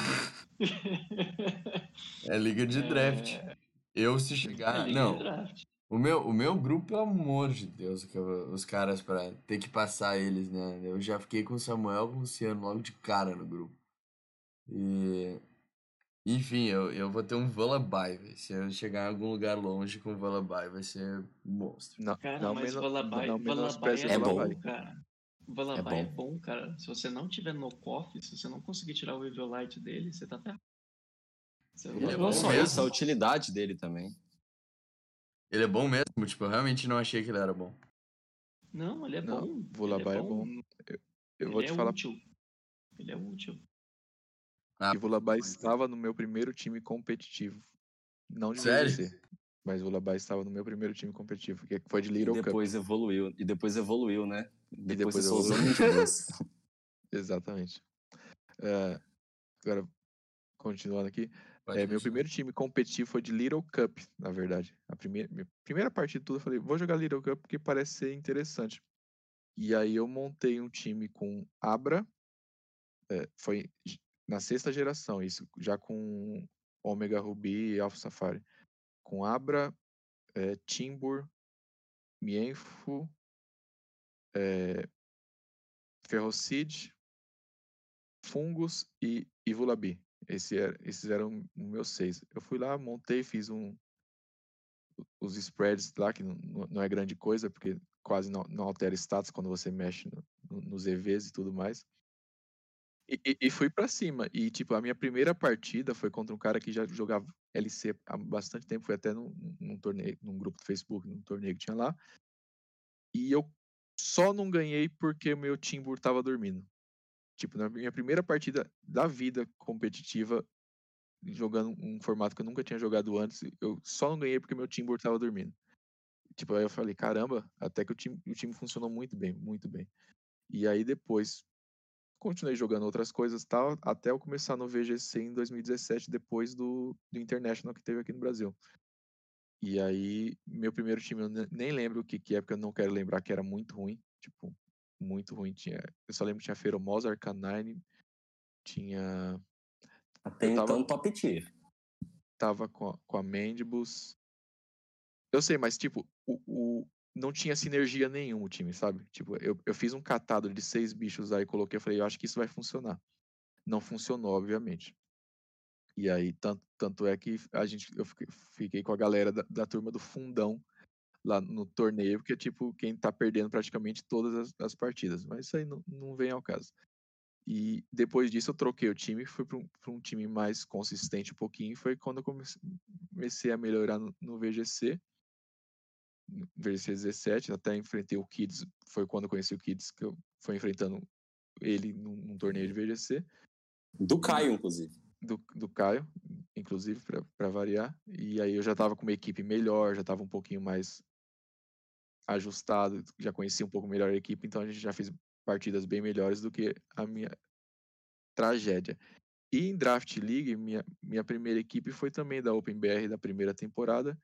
É liga de draft. É, Eu se chegar. é não, o meu, o meu grupo, pelo amor de Deus, os caras pra ter que passar eles, né? Eu já fiquei com o Samuel e com o Luciano logo de cara no grupo. E. Enfim, eu, eu vou ter um Lullaby, velho. Se eu chegar em algum lugar longe com o Lullaby, vai ser monstro. Não, Cara, não, mas Lullaby, não Lullaby menospreze é, o bom, cara. Lullaby é bom. bom. cara. Se você não tiver no coffee, se você não conseguir tirar o Evil Light dele, você tá ferrado. Ele é Não só mesmo. isso, a utilidade dele também. Ele é bom mesmo, tipo, eu realmente não achei que ele era bom. Não, ele é Não, bom. Lullaby ele é bom. Eu vou ele te é falar útil. Ele é útil. Ah, que o Lullaby estava no meu primeiro time competitivo. Não de Sério? Mas o Lullaby estava no meu primeiro time competitivo, que foi de E Little Cup. depois evoluiu. E depois evoluiu, né? Depois, depois usou evoluiu. 22. Exatamente. É, agora, continuando aqui. Pode É, meu primeiro time competitivo foi de Little Cup, na verdade. A primeira, primeira partida de tudo, eu falei, vou jogar Little Cup porque parece ser interessante. E aí eu montei um time com Abra, é, foi na sexta geração, isso, já com Omega Ruby e Alpha Safari. Com Abra, é, Timbur, Mienfo, é, Ferrocid, Fungus e Ivulabi. Esse era, esses eram os meus seis. Eu fui lá, montei, fiz um os spreads lá, que não, não- é grande coisa, porque quase não, não altera status quando você mexe no- no- nos EVs e tudo mais. E, e- e fui pra cima. E, tipo, a minha primeira partida foi contra um cara que já jogava LC há bastante tempo. Foi até num, num torneio, num grupo do Facebook, num torneio que tinha lá. E eu só não ganhei porque o meu Timbur tava dormindo. Tipo, na minha primeira partida da vida competitiva, jogando um formato que eu nunca tinha jogado antes, eu só não ganhei porque meu Timbur tava dormindo. Tipo, aí eu falei, caramba, até que o time, o time funcionou muito bem, muito bem. E aí depois continuei jogando outras coisas tal, até eu começar no VGC em 2017, depois do, do International que teve aqui no Brasil. E aí, meu primeiro time, eu ne- nem lembro o que, que é, porque eu não quero lembrar que era muito ruim. Tipo, muito ruim. Tinha, eu só lembro que tinha Feromosa, Arcanine, tinha. Até Eu tava- então, top tier. Tava com a, com a Mandibus. Eu sei, mas tipo, o, o- não tinha sinergia nenhuma o time, sabe? Tipo, eu, eu fiz um catado de seis bichos aí, coloquei, falei, eu acho que isso vai funcionar. Não funcionou, obviamente. E aí, tanto, tanto é que a gente, eu fiquei, fiquei com a galera da, da turma do fundão lá no torneio, porque, tipo, quem tá perdendo praticamente todas as, as partidas. Mas isso aí não, não vem ao caso. E depois disso eu troquei o time, fui para um, um time mais consistente um pouquinho. Foi quando eu comecei, comecei a melhorar no, no VGC, no VGC 17. Até enfrentei o Kids, foi quando eu conheci o Kids que eu fui enfrentando ele num, num torneio de VGC. Do Caio, inclusive. do, do Caio, inclusive, para variar. E aí eu já estava com uma equipe melhor, já estava um pouquinho mais ajustado, já conhecia um pouco melhor a equipe, então a gente já fez partidas bem melhores do que a minha tragédia. E em Draft League, minha, minha primeira equipe foi também da Open BR da primeira temporada,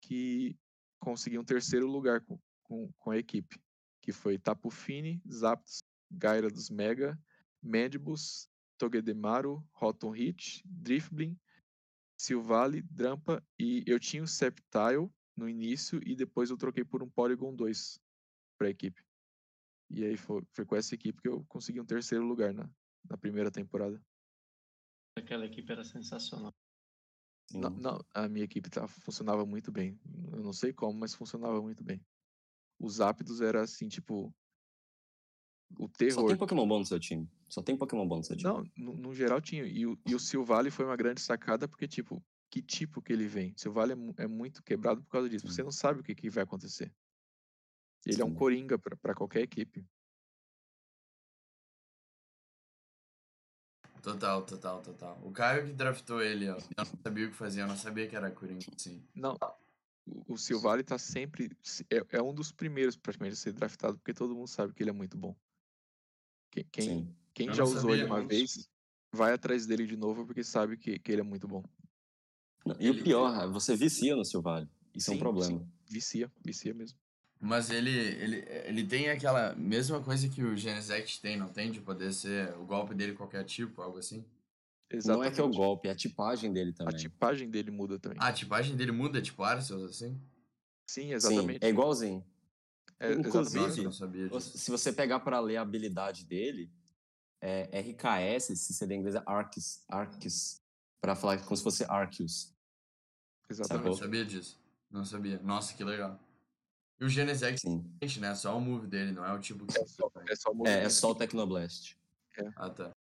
que consegui um terceiro lugar com, com, com a equipe, que foi Tapu Fini, Zapdos, Gaira dos Mega, Mandibus, Togedemaru, Rotom Hit, Driftblim, Silvale, Drampa e eu tinha o Sceptile no início e depois eu troquei por um Polygon 2 para a equipe. E aí foi, foi com essa equipe que eu consegui um terceiro lugar na, na primeira temporada. Aquela equipe era sensacional. Não, não, a minha equipe tá, funcionava muito bem. Eu não sei como, mas funcionava muito bem. Os ápidos era assim, tipo. O terror. Só tem Pokémon bom no seu time. Só tem Pokémon bom no seu time. Não, no, no geral tinha. E o, e o Silvale foi uma grande sacada, porque, tipo, que tipo que ele vem? Silvale é, é muito quebrado por causa disso. Você não sabe o que, que vai acontecer. Ele Sim. é um coringa para qualquer equipe. Total, total, total. O Caio que draftou ele, ó. Eu não sabia o que fazia, eu não sabia que era Coringa, sim. Não. O Silvale tá sempre. É, é, um dos primeiros, praticamente, a ser draftado, porque todo mundo sabe que ele é muito bom. Quem, quem, quem já usou ele uma vez, vai atrás dele de novo, porque sabe que, que ele é muito bom. E ele... o pior, você vicia no Silvale. Isso sim, é um problema. Sim. Vicia, vicia mesmo. Mas ele, ele, ele tem aquela mesma coisa que o Genesect tem, não tem? De poder ser o golpe dele qualquer tipo, algo assim? Exatamente. Não é que é o golpe, é a tipagem dele também. A tipagem dele muda também. Ah, a tipagem dele muda, tipo Arceus, assim? Sim, exatamente. Sim, é igualzinho. É, Inclusive, se você pegar para ler a habilidade dele, é RKS, se você ler em inglês, é Arceus, Arceus para falar como se fosse Arceus. Exatamente. Eu não sabia disso. Não sabia. Nossa, que legal. E o Genesect, Sim. né? Só o move dele, não é o tipo que. É só, é só o, move é, é só o Tecnoblast. É. Ah, tá.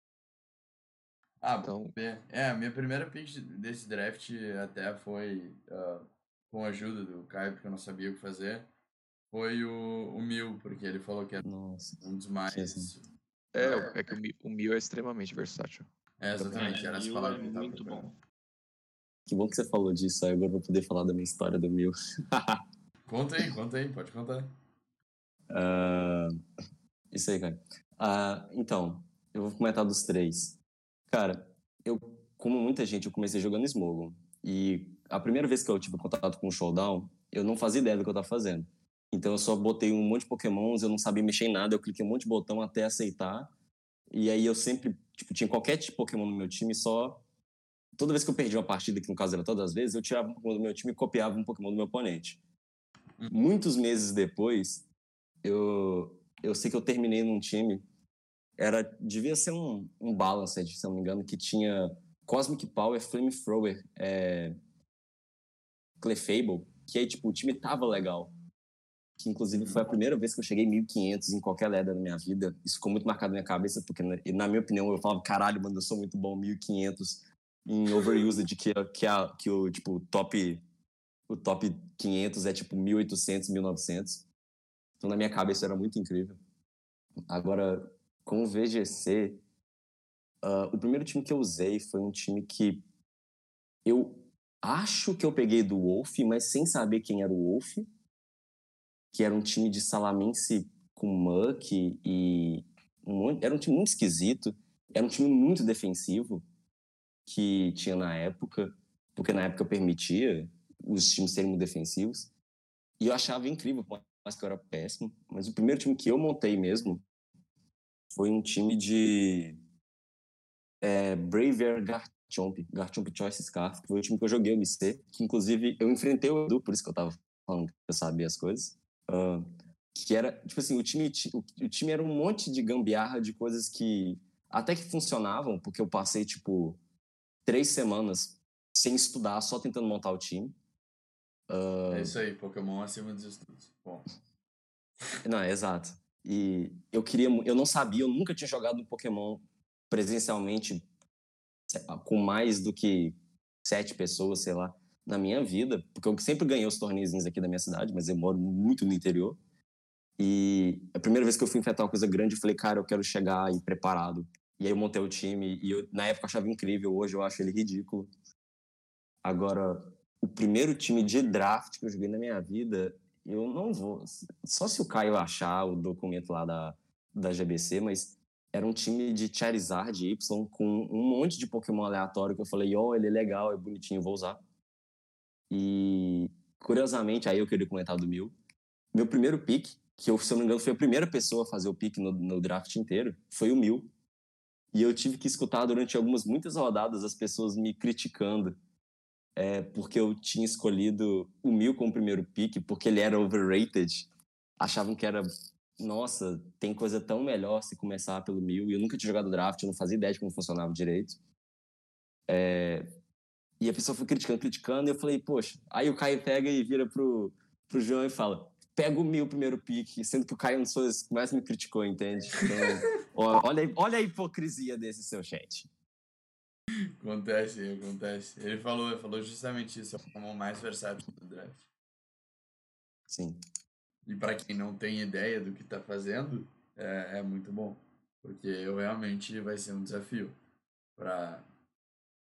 Ah, então... é, a minha primeira pick desse draft até foi uh, com a ajuda do Caio, porque eu não sabia o que fazer. Foi o, o Mil, porque ele falou que era Nossa, um dos mais. É, é que o Mil é extremamente versátil. É, exatamente. Era essa palavra é muito bom. Que bom que você falou disso, aí agora eu vou poder falar da minha história do Mil. Conta aí, conta aí, pode contar. Uh, isso aí, cara. Uh, então, eu vou comentar dos três. Cara, eu, como muita gente, eu comecei jogando Smogon. E a primeira vez que eu tive contato com o Showdown, eu não fazia ideia do que eu tava fazendo. Então eu só botei um monte de pokémons, eu não sabia mexer em nada, eu cliquei um monte de botão até aceitar. E aí eu sempre, tipo, tinha qualquer tipo de pokémon no meu time, só... Toda vez que eu perdi uma partida, que no caso era todas as vezes, eu tirava um pokémon do meu time e copiava um pokémon do meu oponente. Muitos meses depois, eu, eu sei que eu terminei num time. Era, devia ser um, um Balanced, se não me engano, que tinha Cosmic Power, Flamethrower, é, Clefable, que aí, tipo, o time tava legal. Que, inclusive, foi a primeira vez que eu cheguei 1500 em qualquer leda na minha vida. Isso ficou muito marcado na minha cabeça, porque, na minha opinião, eu falava, caralho, mano, eu sou muito bom, 1500 em overused, que, que, a, que o, tipo, top o top 500 é tipo 1800, 1900. Então, na minha cabeça, era muito incrível. Agora, com o VGC, uh, ah, o primeiro time que eu usei foi um time que eu acho que eu peguei do Wolf, mas sem saber quem era o Wolf, que era um time de Salamense com Muck e era um time muito esquisito, era um time muito defensivo que tinha na época, porque na época permitia, os times serem muito defensivos. E eu achava incrível, mais que eu era péssimo. Mas o primeiro time que eu montei mesmo foi um time de é, Braver Garchomp, Garchomp Choice Scarf, que foi o time que eu joguei o MC, que inclusive eu enfrentei o Edu, por isso que eu tava falando que eu sabia as coisas. Uh, que era, tipo assim, o time, o, o time era um monte de gambiarra de coisas que até que funcionavam, porque eu passei, tipo, três semanas sem estudar, só tentando montar o time. Uh... É isso aí, Pokémon acima dos estudos. Bom. Não, é exato. E eu queria, eu não sabia, eu nunca tinha jogado um Pokémon presencialmente com mais do que sete pessoas, sei lá, na minha vida, porque eu sempre ganhei os torneios aqui da minha cidade, mas eu moro muito no interior. E a primeira vez que eu fui enfrentar uma coisa grande, eu falei, cara, eu quero chegar aí preparado E aí eu montei o time e eu, na época eu achava incrível, hoje eu acho ele ridículo. Agora, o primeiro time de draft que eu joguei na minha vida, eu não vou. Só se o Caio achar o documento lá da, da GBC, mas era um time de Charizard Y com um monte de Pokémon aleatório que eu falei, ó, oh, ele é legal, é bonitinho, vou usar. E, curiosamente, aí eu queria comentar do Mil. Meu primeiro pick, que eu, se eu não me engano, foi a primeira pessoa a fazer o pick no, no draft inteiro, foi o Mil. E eu tive que escutar durante algumas, muitas rodadas as pessoas me criticando é, porque eu tinha escolhido o Mil como primeiro pick, porque ele era overrated. Achavam que era, nossa, tem coisa tão melhor se começar pelo Mil. E eu nunca tinha jogado draft, eu não fazia ideia de como funcionava direito. É, e a pessoa foi criticando, criticando, e eu falei, poxa. Aí o Caio pega e vira pro, pro João e fala: pega o Mil primeiro pick, sendo que o Caio é um dos pessoas que mais me criticou, entende? Então, olha, olha a hipocrisia desse seu chat. Acontece, acontece. Ele falou, ele falou justamente isso, é o mais versátil do draft. Sim. E para quem não tem ideia do que tá fazendo, é, é muito bom. Porque eu realmente vai ser um desafio para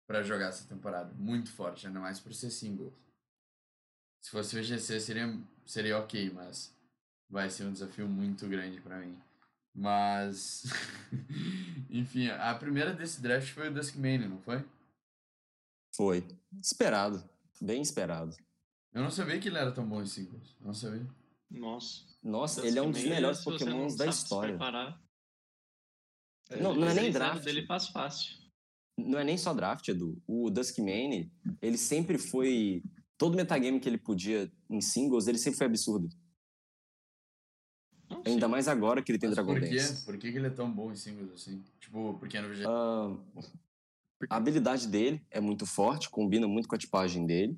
para jogar essa temporada. Muito forte, ainda mais por ser single. Se fosse o GC seria, seria ok, mas vai ser um desafio muito grande para mim. Mas. Enfim, a primeira desse draft foi o Duskmane, não foi? Foi. Esperado. Bem esperado. Eu não sabia que ele era tão bom em singles. Não sabia. Nossa. Nossa, ele é um dos melhores pokémons da história. Não, não é nem draft. dele faz fácil. Não é nem só draft, Edu. O Duskmane, ele sempre foi. Todo metagame que ele podia em singles, ele sempre foi absurdo. Não, Ainda mais agora que ele tem Mas Dragon por Dance. Por que, que ele é tão bom em singles assim? Tipo, porque no VG... Uh, a habilidade dele é muito forte, combina muito com a tipagem dele.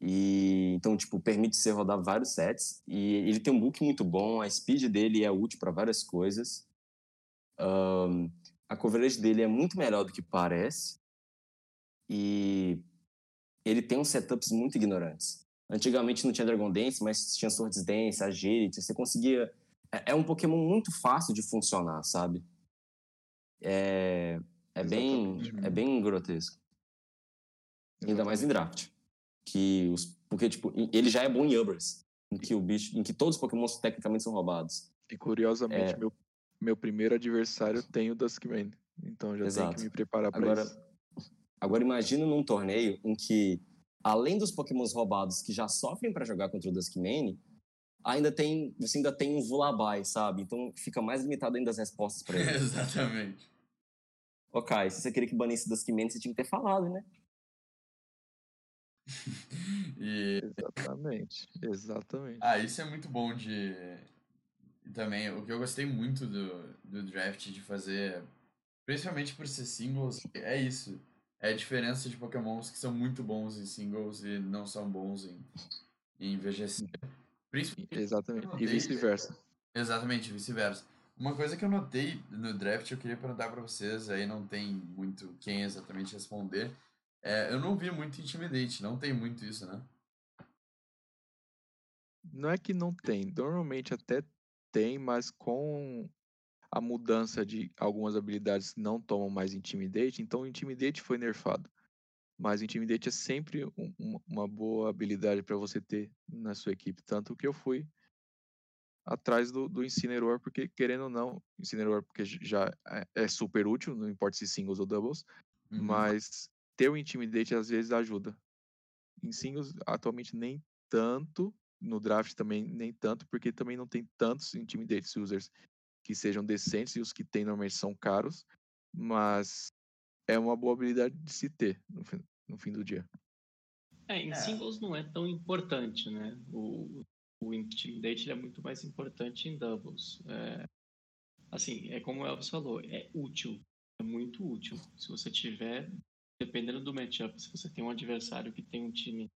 E então, tipo, permite você rodar vários sets. E ele tem um book muito bom, a speed dele é útil para várias coisas. Um, a coverage dele é muito melhor do que parece. E ele tem uns setups muito ignorantes. Antigamente não tinha Dragon Dance, mas tinha Swords Dance, Agility, você conseguia... É, é um Pokémon muito fácil de funcionar, sabe? É, é, bem, é bem grotesco. Exatamente. Ainda mais em draft. Que os, porque, tipo, ele já é bom em Ubers, em que, o bicho, em que todos os Pokémons tecnicamente são roubados. E curiosamente, é... meu, meu primeiro adversário tem o Duskman. Então já Exato. tenho que me preparar para agora, isso. Agora imagina num torneio em que além dos pokémons roubados que já sofrem para jogar contra o Duskmane, ainda tem, você ainda tem um Vulabai, sabe? Então fica mais limitado ainda as respostas para ele. Exatamente. Ok, se você queria que banisse Duskmane, você tinha que ter falado, né? e... Exatamente, exatamente. Ah, isso é muito bom de... Também, o que eu gostei muito do, do draft de fazer, principalmente por ser singles, é isso é a diferença de pokémons que são muito bons em singles e não são bons em, em VGC. Principalmente Exatamente. Notei, e vice-versa. Exatamente, vice-versa. Uma coisa que eu notei no draft, eu queria perguntar para vocês, aí não tem muito quem exatamente responder. É, eu não vi muito Intimidate, não tem muito isso, né? Não é que não tem, normalmente até tem, mas com a mudança de algumas habilidades não tomam mais Intimidate, então o Intimidate foi nerfado. Mas Intimidate é sempre um, uma boa habilidade para você ter na sua equipe. Tanto que eu fui atrás do, do Incineroar, porque querendo ou não, Incineroar porque já é, é super útil, não importa se singles ou doubles, uhum. mas ter o Intimidate às vezes ajuda. Em singles, atualmente nem tanto, no draft também nem tanto, porque também não tem tantos Intimidate users que sejam decentes e os que tem normalmente são caros, mas é uma boa habilidade de se ter no fim, no fim do dia. É, em é. singles não é tão importante, né? O, o Intimidate é muito mais importante em doubles. É, assim, é como o Elvis falou, é útil, é muito útil. Se você tiver, dependendo do matchup, se você tem um adversário que tem um time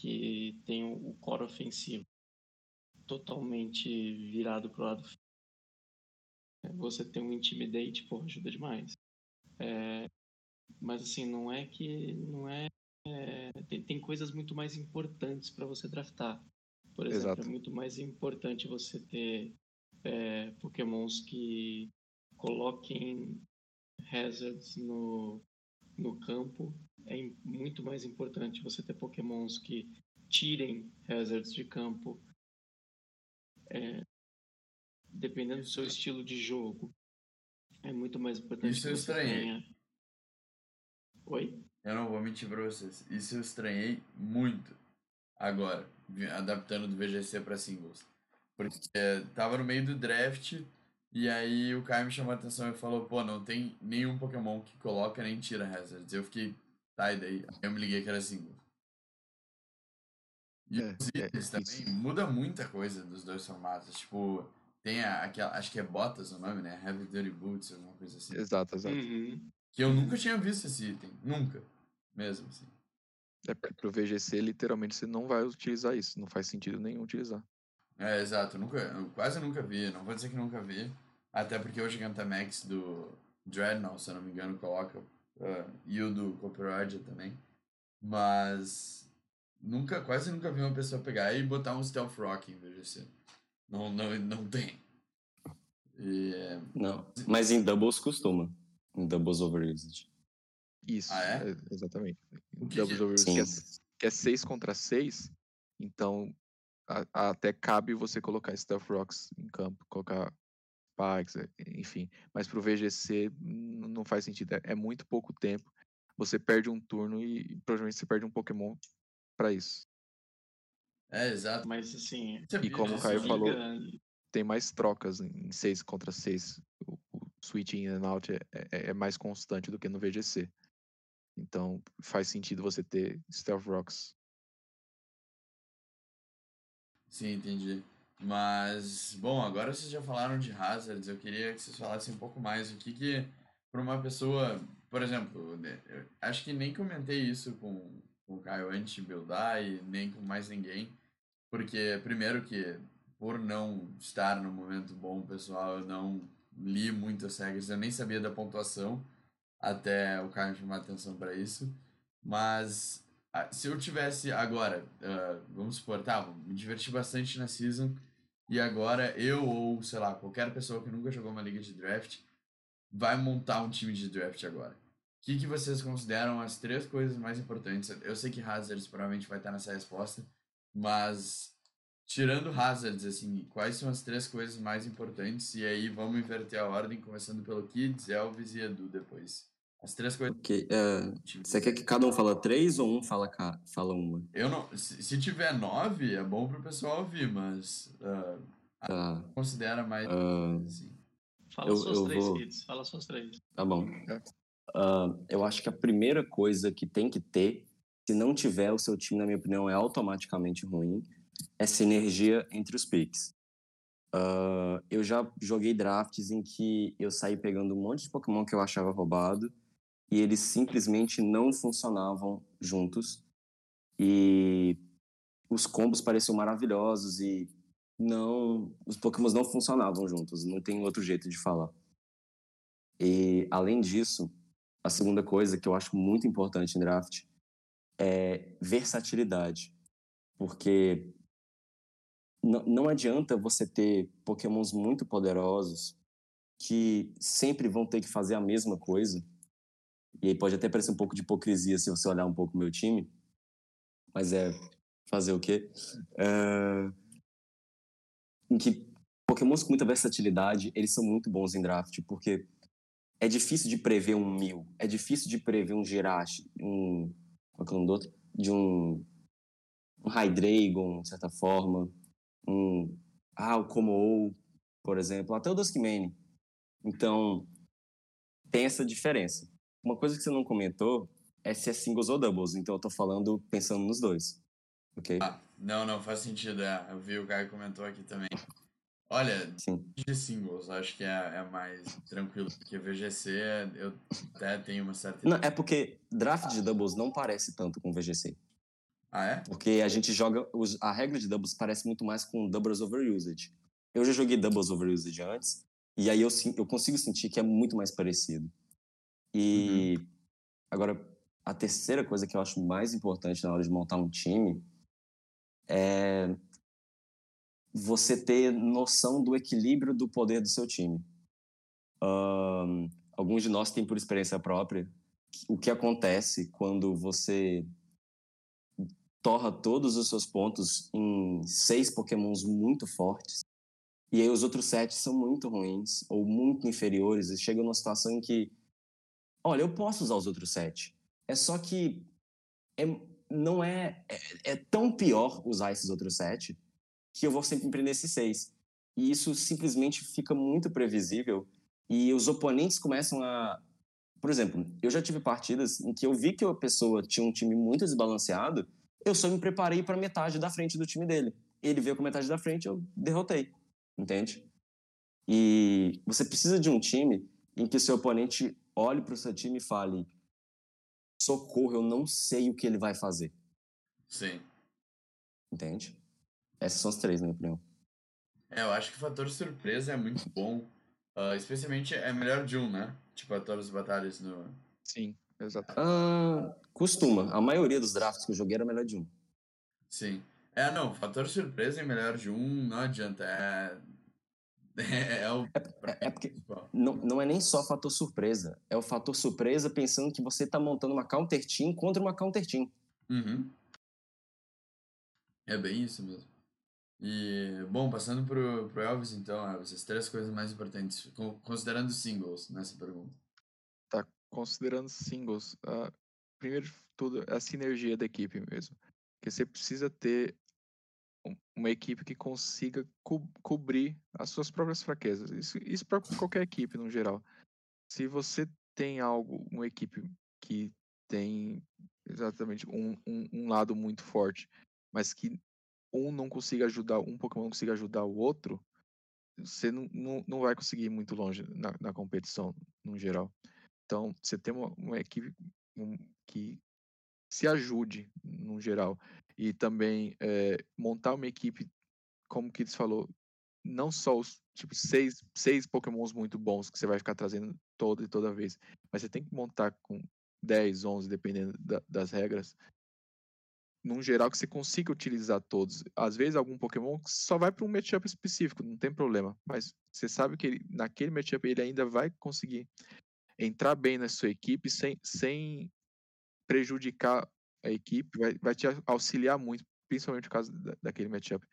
que tem o core ofensivo totalmente virado para o lado você ter um intimidate, pô, ajuda demais. É, mas assim, não é que. Não é. é tem, tem coisas muito mais importantes para você draftar. Por exemplo, Exato. é muito mais importante você ter é, pokémons que coloquem hazards no, no campo. É muito mais importante você ter pokémons que tirem hazards de campo. É, dependendo do seu estilo de jogo. É muito mais importante Isso eu estranhei. tenha... Oi? Eu não vou mentir pra vocês. Isso eu estranhei muito. Agora, adaptando do VGC pra singles. Porque tava no meio do draft e aí o Caio me chamou a atenção e falou: pô, não tem nenhum Pokémon que coloca nem tira hazards. Eu fiquei, tá, e daí? Aí eu me liguei que era singles. E É, os é, itens isso. também muda muita coisa dos dois formatos. Tipo, tem a, aquela, acho que é Botas o nome, né? Heavy Duty Boots, alguma coisa assim. Exato, exato. Uhum. Que eu nunca tinha visto esse item. Nunca. Mesmo, assim. É porque pro VGC, literalmente, você não vai utilizar isso. Não faz sentido nenhum utilizar. É, exato. Eu Nunca, eu quase nunca vi. Não vou dizer que nunca vi. Até porque hoje o Gigantamax do Dreadnought, se eu não me engano, coloca. Uh, e o do Copperajah também. Mas nunca, quase nunca vi uma pessoa pegar e botar um Stealth Rock em VGC. Não, não, não tem. E, é, Não. Mas em doubles costuma. Em doubles overused. Isso, Ah, é? é, exatamente. Que Doubles que- overuse, Sim. que, é, que é 6 contra 6, então a- a- até cabe você colocar Stealth Rocks em campo, colocar Spikes, é, enfim. Mas pro VGC n- não faz sentido. É, é muito pouco tempo. Você perde um turno e, e provavelmente você perde um Pokémon pra isso. é, exato. Mas assim, Sabia como o disso, Caio né? falou, Tem mais trocas em 6 contra 6. O, o switch in and out é, é- é mais constante do que no VGC. Então faz sentido você ter Stealth Rocks. Sim, entendi. Mas, bom, agora vocês já falaram de hazards, eu queria que vocês falassem um pouco mais o que que, para uma pessoa, por exemplo, né, acho que nem comentei isso com, com o Caio antes de buildar e nem com mais ninguém, porque, primeiro que, por não estar no momento bom, pessoal, eu não li muito as regras, eu nem sabia da pontuação, até o Caio chamar atenção para isso, mas ah, se eu tivesse agora, ah, vamos supor, tá, me diverti bastante na season e agora eu ou, sei lá, qualquer pessoa que nunca jogou uma liga de draft vai montar um time de draft agora. O que, que vocês consideram as três coisas mais importantes? Eu sei que Hazards provavelmente vai estar nessa resposta, mas tirando Hazards, assim, quais são as três coisas mais importantes? E aí vamos inverter a ordem, começando pelo Kids, Elvis e Edu depois. As três coisas. Ok. é, tipo, você quer que cada um fala três ou um fala, ca- fala uma? Eu não. Se, se tiver nove, é bom pro pessoal ouvir, mas Tá. considera mais ah, assim. Fala Eu- suas eu três vou- hits, fala suas três. Tá bom. Ah, eu acho que a primeira coisa que tem que ter, se não tiver, o seu time, na minha opinião, é automaticamente ruim, é sinergia entre os picks. Ah, eu já joguei drafts em que eu saí pegando um monte de Pokémon que eu achava roubado e eles simplesmente não funcionavam juntos. E os combos pareciam maravilhosos e não, os Pokémons não funcionavam juntos, não tem outro jeito de falar. E além disso, a segunda coisa que eu acho muito importante em draft é versatilidade, porque não, não adianta você ter Pokémons muito poderosos que sempre vão ter que fazer a mesma coisa. E aí pode até parecer um pouco de hipocrisia se você olhar um pouco o meu time, mas é fazer o quê? Em que Pokémons com muita versatilidade, eles são muito bons em draft, porque é difícil de prever um Mil, é difícil de prever um Jirachi, um... Qual é o nome do outro? De um... Um Hydreigon, de certa forma. Um... Ah, o Como-ou, por exemplo. Até o Duskmane. Então, tem essa diferença. Uma coisa que você não comentou é se é singles ou doubles. Então, eu tô falando pensando nos dois. Ok? Não, não, faz sentido, é. Eu vi o Caio comentou aqui também. Olha, Sim. de singles, acho que é, é mais tranquilo, porque VGC eu até tenho uma certa. Não, é porque draft de doubles não parece tanto com VGC. Ah, é? Porque a gente joga. os- a regra de doubles parece muito mais com doubles overused. Eu já joguei doubles overused antes, e aí eu, eu consigo sentir que é muito mais parecido. E agora, a terceira coisa que eu acho mais importante na hora de montar um time é você ter noção do equilíbrio do poder do seu time. Ahn, alguns de nós têm por experiência própria o que acontece quando você torra todos os seus pontos em seis pokémons muito fortes e aí os outros sete são muito ruins ou muito inferiores e chega numa situação em que olha, eu posso usar os outros sete. É só que é, não é, é, é tão pior usar esses outros sete que eu vou sempre empreender esses seis. E isso simplesmente fica muito previsível e os oponentes começam a. Por exemplo, eu já tive partidas em que eu vi que a pessoa tinha um time muito desbalanceado, eu só me preparei para metade da frente do time dele. Ele veio com metade da frente, eu derrotei. Entende? E você precisa de um time em que seu oponente olhe para o seu time e fale: socorro, eu não sei o que ele vai fazer. Sim. Entende? Essas são as três, na minha opinião. É, eu acho que o fator surpresa é muito bom. Uh, especialmente é melhor de um, né? Tipo, a todas as batalhas no. Sim, exato. Ah, costuma. A maioria dos drafts que eu joguei era melhor de um. Sim. É, não, fator surpresa é melhor de um, não adianta. É. É, é o. É, é porque não, não é nem só fator surpresa. É o fator surpresa pensando que você tá montando uma counter team contra uma counter team. Uhum. É bem isso mesmo. E, bom, passando pro, pro Elvis, então, Elvis, as três coisas mais importantes, considerando singles nessa pergunta. Tá, considerando singles, uh, primeiro de tudo, é a sinergia da equipe mesmo. Porque você precisa ter uma equipe que consiga co cobrir as suas próprias fraquezas. Isso, isso para qualquer equipe, no geral. Se você tem algo, uma equipe que tem exatamente um, um, um lado muito forte, mas que um não consiga ajudar, um Pokémon não consiga ajudar o outro, você não, não, não vai conseguir ir muito longe na, na competição, no geral. Então, você tem uma, uma equipe um, que se ajude, no geral. E também é, montar uma equipe, como o Kids falou, não só os tipo, seis, seis pokémons muito bons que você vai ficar trazendo toda e toda vez, mas você tem que montar com 10, 11, dependendo da, das regras, num geral que você consiga utilizar todos. Às vezes algum Pokémon só vai para um matchup específico, não tem problema, mas você sabe que ele, naquele matchup ele ainda vai conseguir entrar bem na sua equipe sem, sem prejudicar a equipe, vai, vai te auxiliar muito, principalmente no caso da, daquele matchup.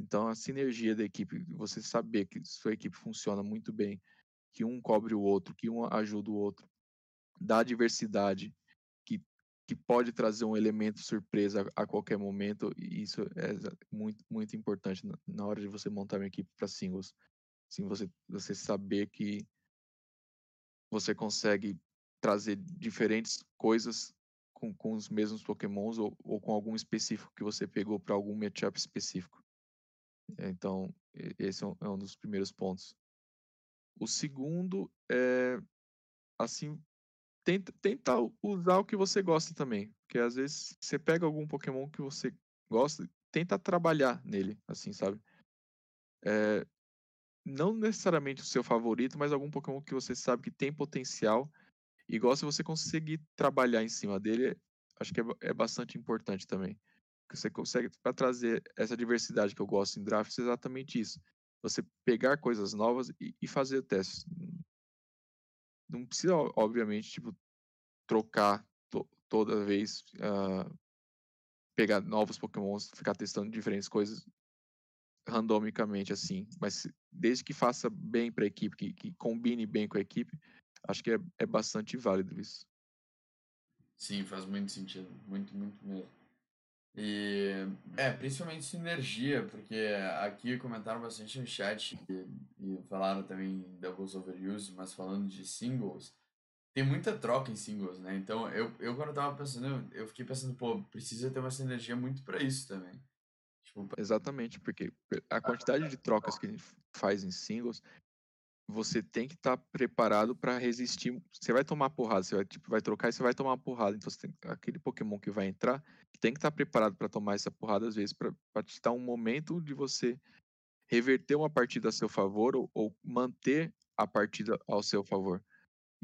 Então a sinergia da equipe, você saber que sua equipe funciona muito bem, que um cobre o outro, que um ajuda o outro, dá diversidade que pode trazer um elemento surpresa a, a qualquer momento, e isso é muito, muito importante na, na hora de você montar uma equipe para singles. Assim, você, você saber que você consegue trazer diferentes coisas com, com os mesmos pokémons ou, ou com algum específico que você pegou para algum matchup específico. Então, esse é um, é um dos primeiros pontos. O segundo é, assim, tenta, tenta usar o que você gosta também. Porque às vezes você pega algum Pokémon que você gosta, tenta trabalhar nele, assim, sabe? É, não necessariamente o seu favorito, mas algum Pokémon que você sabe que tem potencial. Igual se você conseguir trabalhar em cima dele, acho que é, é bastante importante também. Porque você consegue, para trazer essa diversidade que eu gosto em drafts, é exatamente isso. Você pegar coisas novas e, e fazer testes não precisa, obviamente, tipo, trocar to toda vez, uh, pegar novos pokémons, ficar testando diferentes coisas randomicamente, assim. Mas desde que faça bem para a equipe, que, que, combine bem com a equipe, acho que é, é bastante válido isso. Sim, faz muito sentido. Muito, muito mesmo. E é, principalmente sinergia, porque aqui comentaram bastante no chat e, e falaram também doubles overuse, mas falando de singles, tem muita troca em singles, né? Então eu, eu quando eu tava pensando, eu fiquei pensando, pô, precisa ter uma sinergia muito para isso também. Tipo, pra... Exatamente, porque a quantidade de trocas que a gente faz em singles você tem que estar tá preparado para resistir. Você vai tomar porrada, você vai, tipo, vai trocar e você vai tomar porrada. Então, tem, aquele Pokémon que vai entrar tem que estar tá preparado para tomar essa porrada, às vezes, para te dar um momento de você reverter uma partida a seu favor ou, ou manter a partida ao seu favor.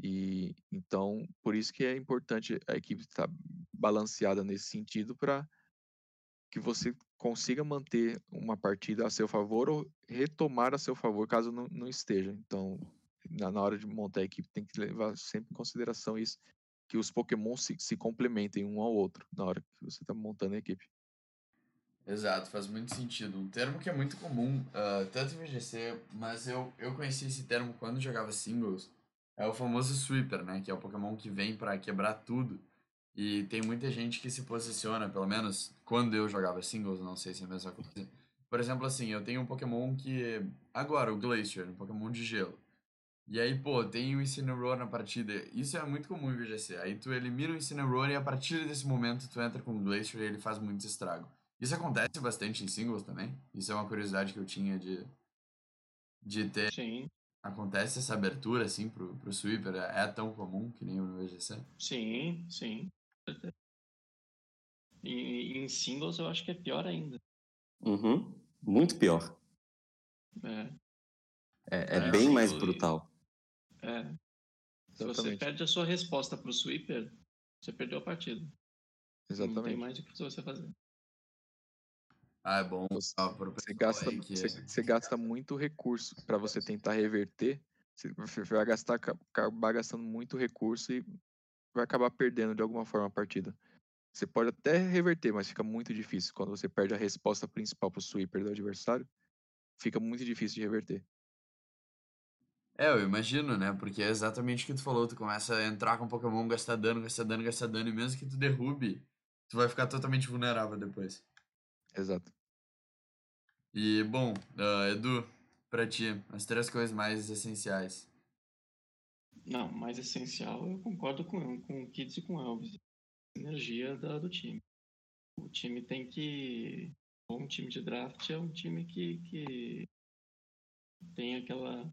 E então, por isso que é importante a equipe estar tá balanceada nesse sentido para que você consiga manter uma partida a seu favor ou retomar a seu favor caso não, não esteja. Então, na, na hora de montar a equipe tem que levar sempre em consideração isso, que os Pokémon se, se complementem um ao outro na hora que você está montando a equipe. Exato, faz muito sentido. Um termo que é muito comum, uh, tanto em VGC, mas eu, eu conheci esse termo quando jogava singles, é o famoso sweeper, né? Que é o Pokémon que vem para quebrar tudo. E tem muita gente que se posiciona, pelo menos quando eu jogava singles, não sei se é a mesma coisa. Por exemplo, assim, eu tenho um Pokémon que. Agora, o Glacier, um Pokémon de gelo. E aí, pô, tem o Incineroar na partida. Isso é muito comum em VGC. Aí tu elimina o Incineroar e a partir desse momento tu entra com o Glacier e ele faz muito estrago. Isso acontece bastante em singles também. Isso é uma curiosidade que eu tinha de, de ter. Sim. Acontece essa abertura, assim, pro, pro sweeper? É, é tão comum que nem no VGC? Sim, sim. E em singles eu acho que é pior ainda. Uhum. Muito pior. É. É, é É, bem mais brutal. É. Se você Exatamente. perde a sua resposta pro sweeper, você perdeu a partida. Não tem Exatamente. mais o que você fazer. Ah, é bom. Você- Você gasta, aí que- você, você gasta muito recurso para você tentar reverter. Você você vai gastar, ca- acabar gastando muito recurso e vai acabar perdendo de alguma forma a partida. Você pode até reverter, mas fica muito difícil. Quando você perde a resposta principal pro sweeper do adversário, fica muito difícil de reverter. É, eu imagino, né? Porque é exatamente o que tu falou. Tu começa a entrar com Pokémon, gastar dano, gastar dano, gastar dano, e mesmo que tu derrube, tu vai ficar totalmente vulnerável depois. Exato. E, bom, ah, Edu, pra ti, as três coisas mais essenciais. Não, mais essencial, eu concordo com, com o Kids e com o Elvis. Energia da, do time. O time tem que. Um time de draft é um time que, que tem aquela.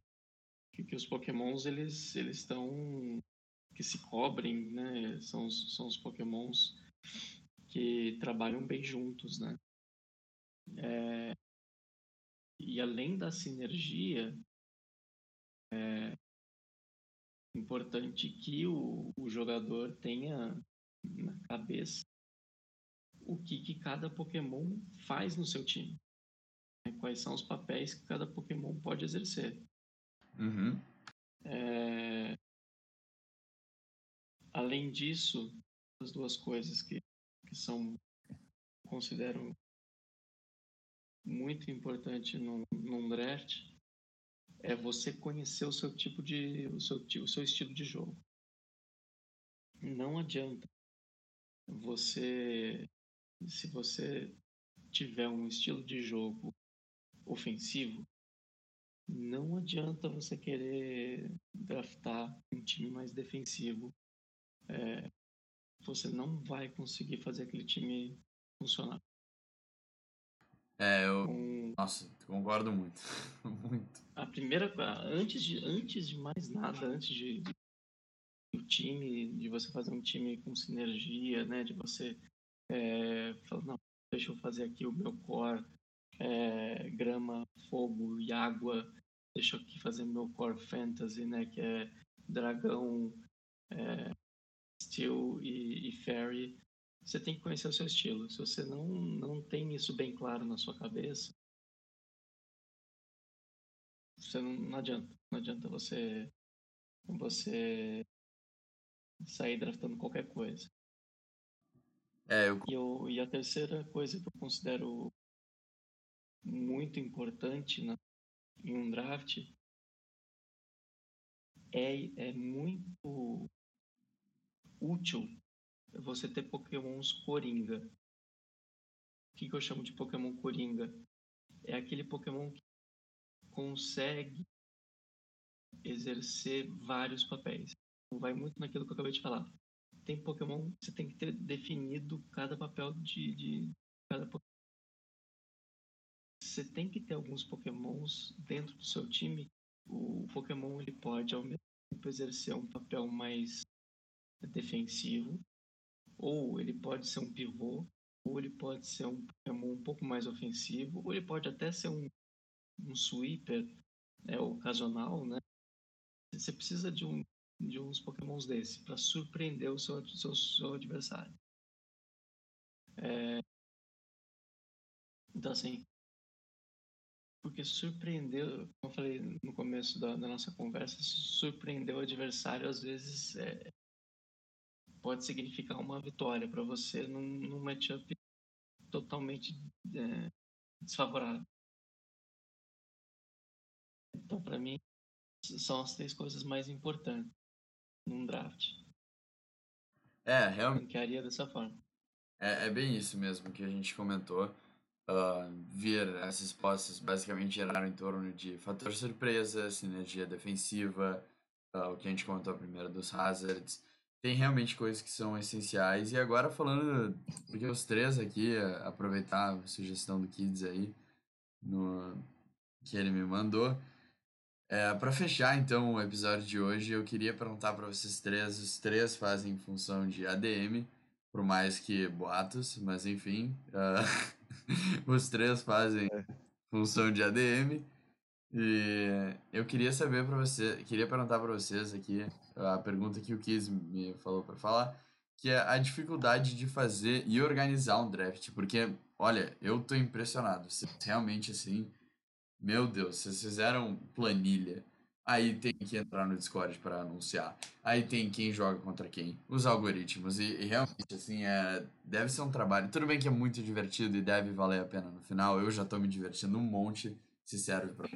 Que, que os pokémons eles eles estão. que se cobrem, né? São, são os pokémons que trabalham bem juntos, né? É, e além da sinergia, é importante que o, o jogador tenha na cabeça o que, que cada Pokémon faz no seu time. né? Quais são os papéis que cada Pokémon pode exercer. Uhum. É, Além disso, as duas coisas que, que são considero muito importante num, num draft é você conhecer o seu tipo de o seu, o seu estilo de jogo. Não adianta você se você tiver um estilo de jogo ofensivo, não adianta você querer draftar um time mais defensivo. É, você não vai conseguir fazer aquele time funcionar. É, eu. Nossa, concordo muito. muito. a primeira antes de antes de mais nada, antes de do time, de você fazer um time com sinergia, né, de você é, falar, não, deixa eu fazer aqui o meu core, é, grama, fogo e água, deixa eu aqui fazer meu core fantasy, né, que é dragão, é, steel e, e fairy. Você tem que conhecer o seu estilo. Se você não, não tem isso bem claro na sua cabeça, você não, não adianta. Não adianta você você sair draftando qualquer coisa. É, eu. E, eu, e a terceira coisa que eu considero muito importante na, em um draft é, é muito útil você ter pokémons coringa. O que, que eu chamo de pokémon coringa? É aquele pokémon que consegue exercer vários papéis. Vai muito naquilo que eu acabei de falar. Tem Pokémon, você tem que ter definido cada papel de, de cada Pokémon. Você tem que ter alguns Pokémons dentro do seu time. O Pokémon ele pode ao mesmo tempo exercer um papel mais defensivo, ou ele pode ser um pivô, ou ele pode ser um Pokémon um pouco mais ofensivo, ou ele pode até ser um, um sweeper é, ocasional, né? Você precisa de, um, de uns pokémons desse para surpreender o seu, seu, seu adversário. É... Então, assim, porque surpreender, como eu falei no começo da, da nossa conversa, surpreender o adversário às vezes é, pode significar uma vitória para você num, num matchup totalmente é, desfavorável. Então, para mim, são as três coisas mais importantes num draft. É, realmente. Encaria dessa forma. É, é bem isso mesmo que a gente comentou. Uh, vir essas postas basicamente geraram em torno de fator surpresa, sinergia defensiva, uh, o que a gente comentou primeiro dos hazards. Tem realmente coisas que são essenciais. E agora falando, porque os três aqui, aproveitar a sugestão do Kids aí, no, que ele me mandou. É, para fechar então o episódio de hoje, eu queria perguntar para vocês três, os três fazem função de ADM, por mais que boatos, mas enfim, uh, os três fazem é. função de ADM. E eu queria saber para você, queria perguntar para vocês aqui a pergunta que o Kiz me falou para falar, que é a dificuldade de fazer e organizar um draft, porque olha, eu tô impressionado, realmente assim, meu Deus, vocês fizeram planilha. Aí tem que entrar no Discord para anunciar. Aí tem quem joga contra quem, os algoritmos. E, e, realmente, assim, é, deve ser um trabalho. Tudo bem que é muito divertido e deve valer a pena no final. Eu já tô me divertindo um monte, se serve pra.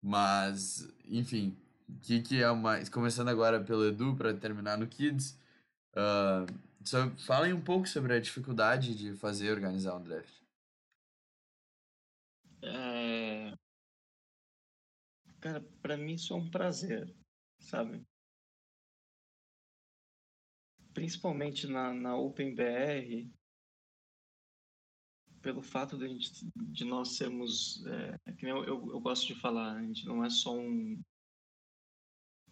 Mas, enfim, que, que é uma. Começando agora pelo Edu para terminar no Kids. Uh, só falem um pouco sobre a dificuldade de fazer organizar um draft. Cara, para mim isso é um prazer, sabe? Principalmente na, na OpenBR, pelo fato de, gente, de nós sermos, é, que eu, eu, eu, gosto de falar, a gente não é só um,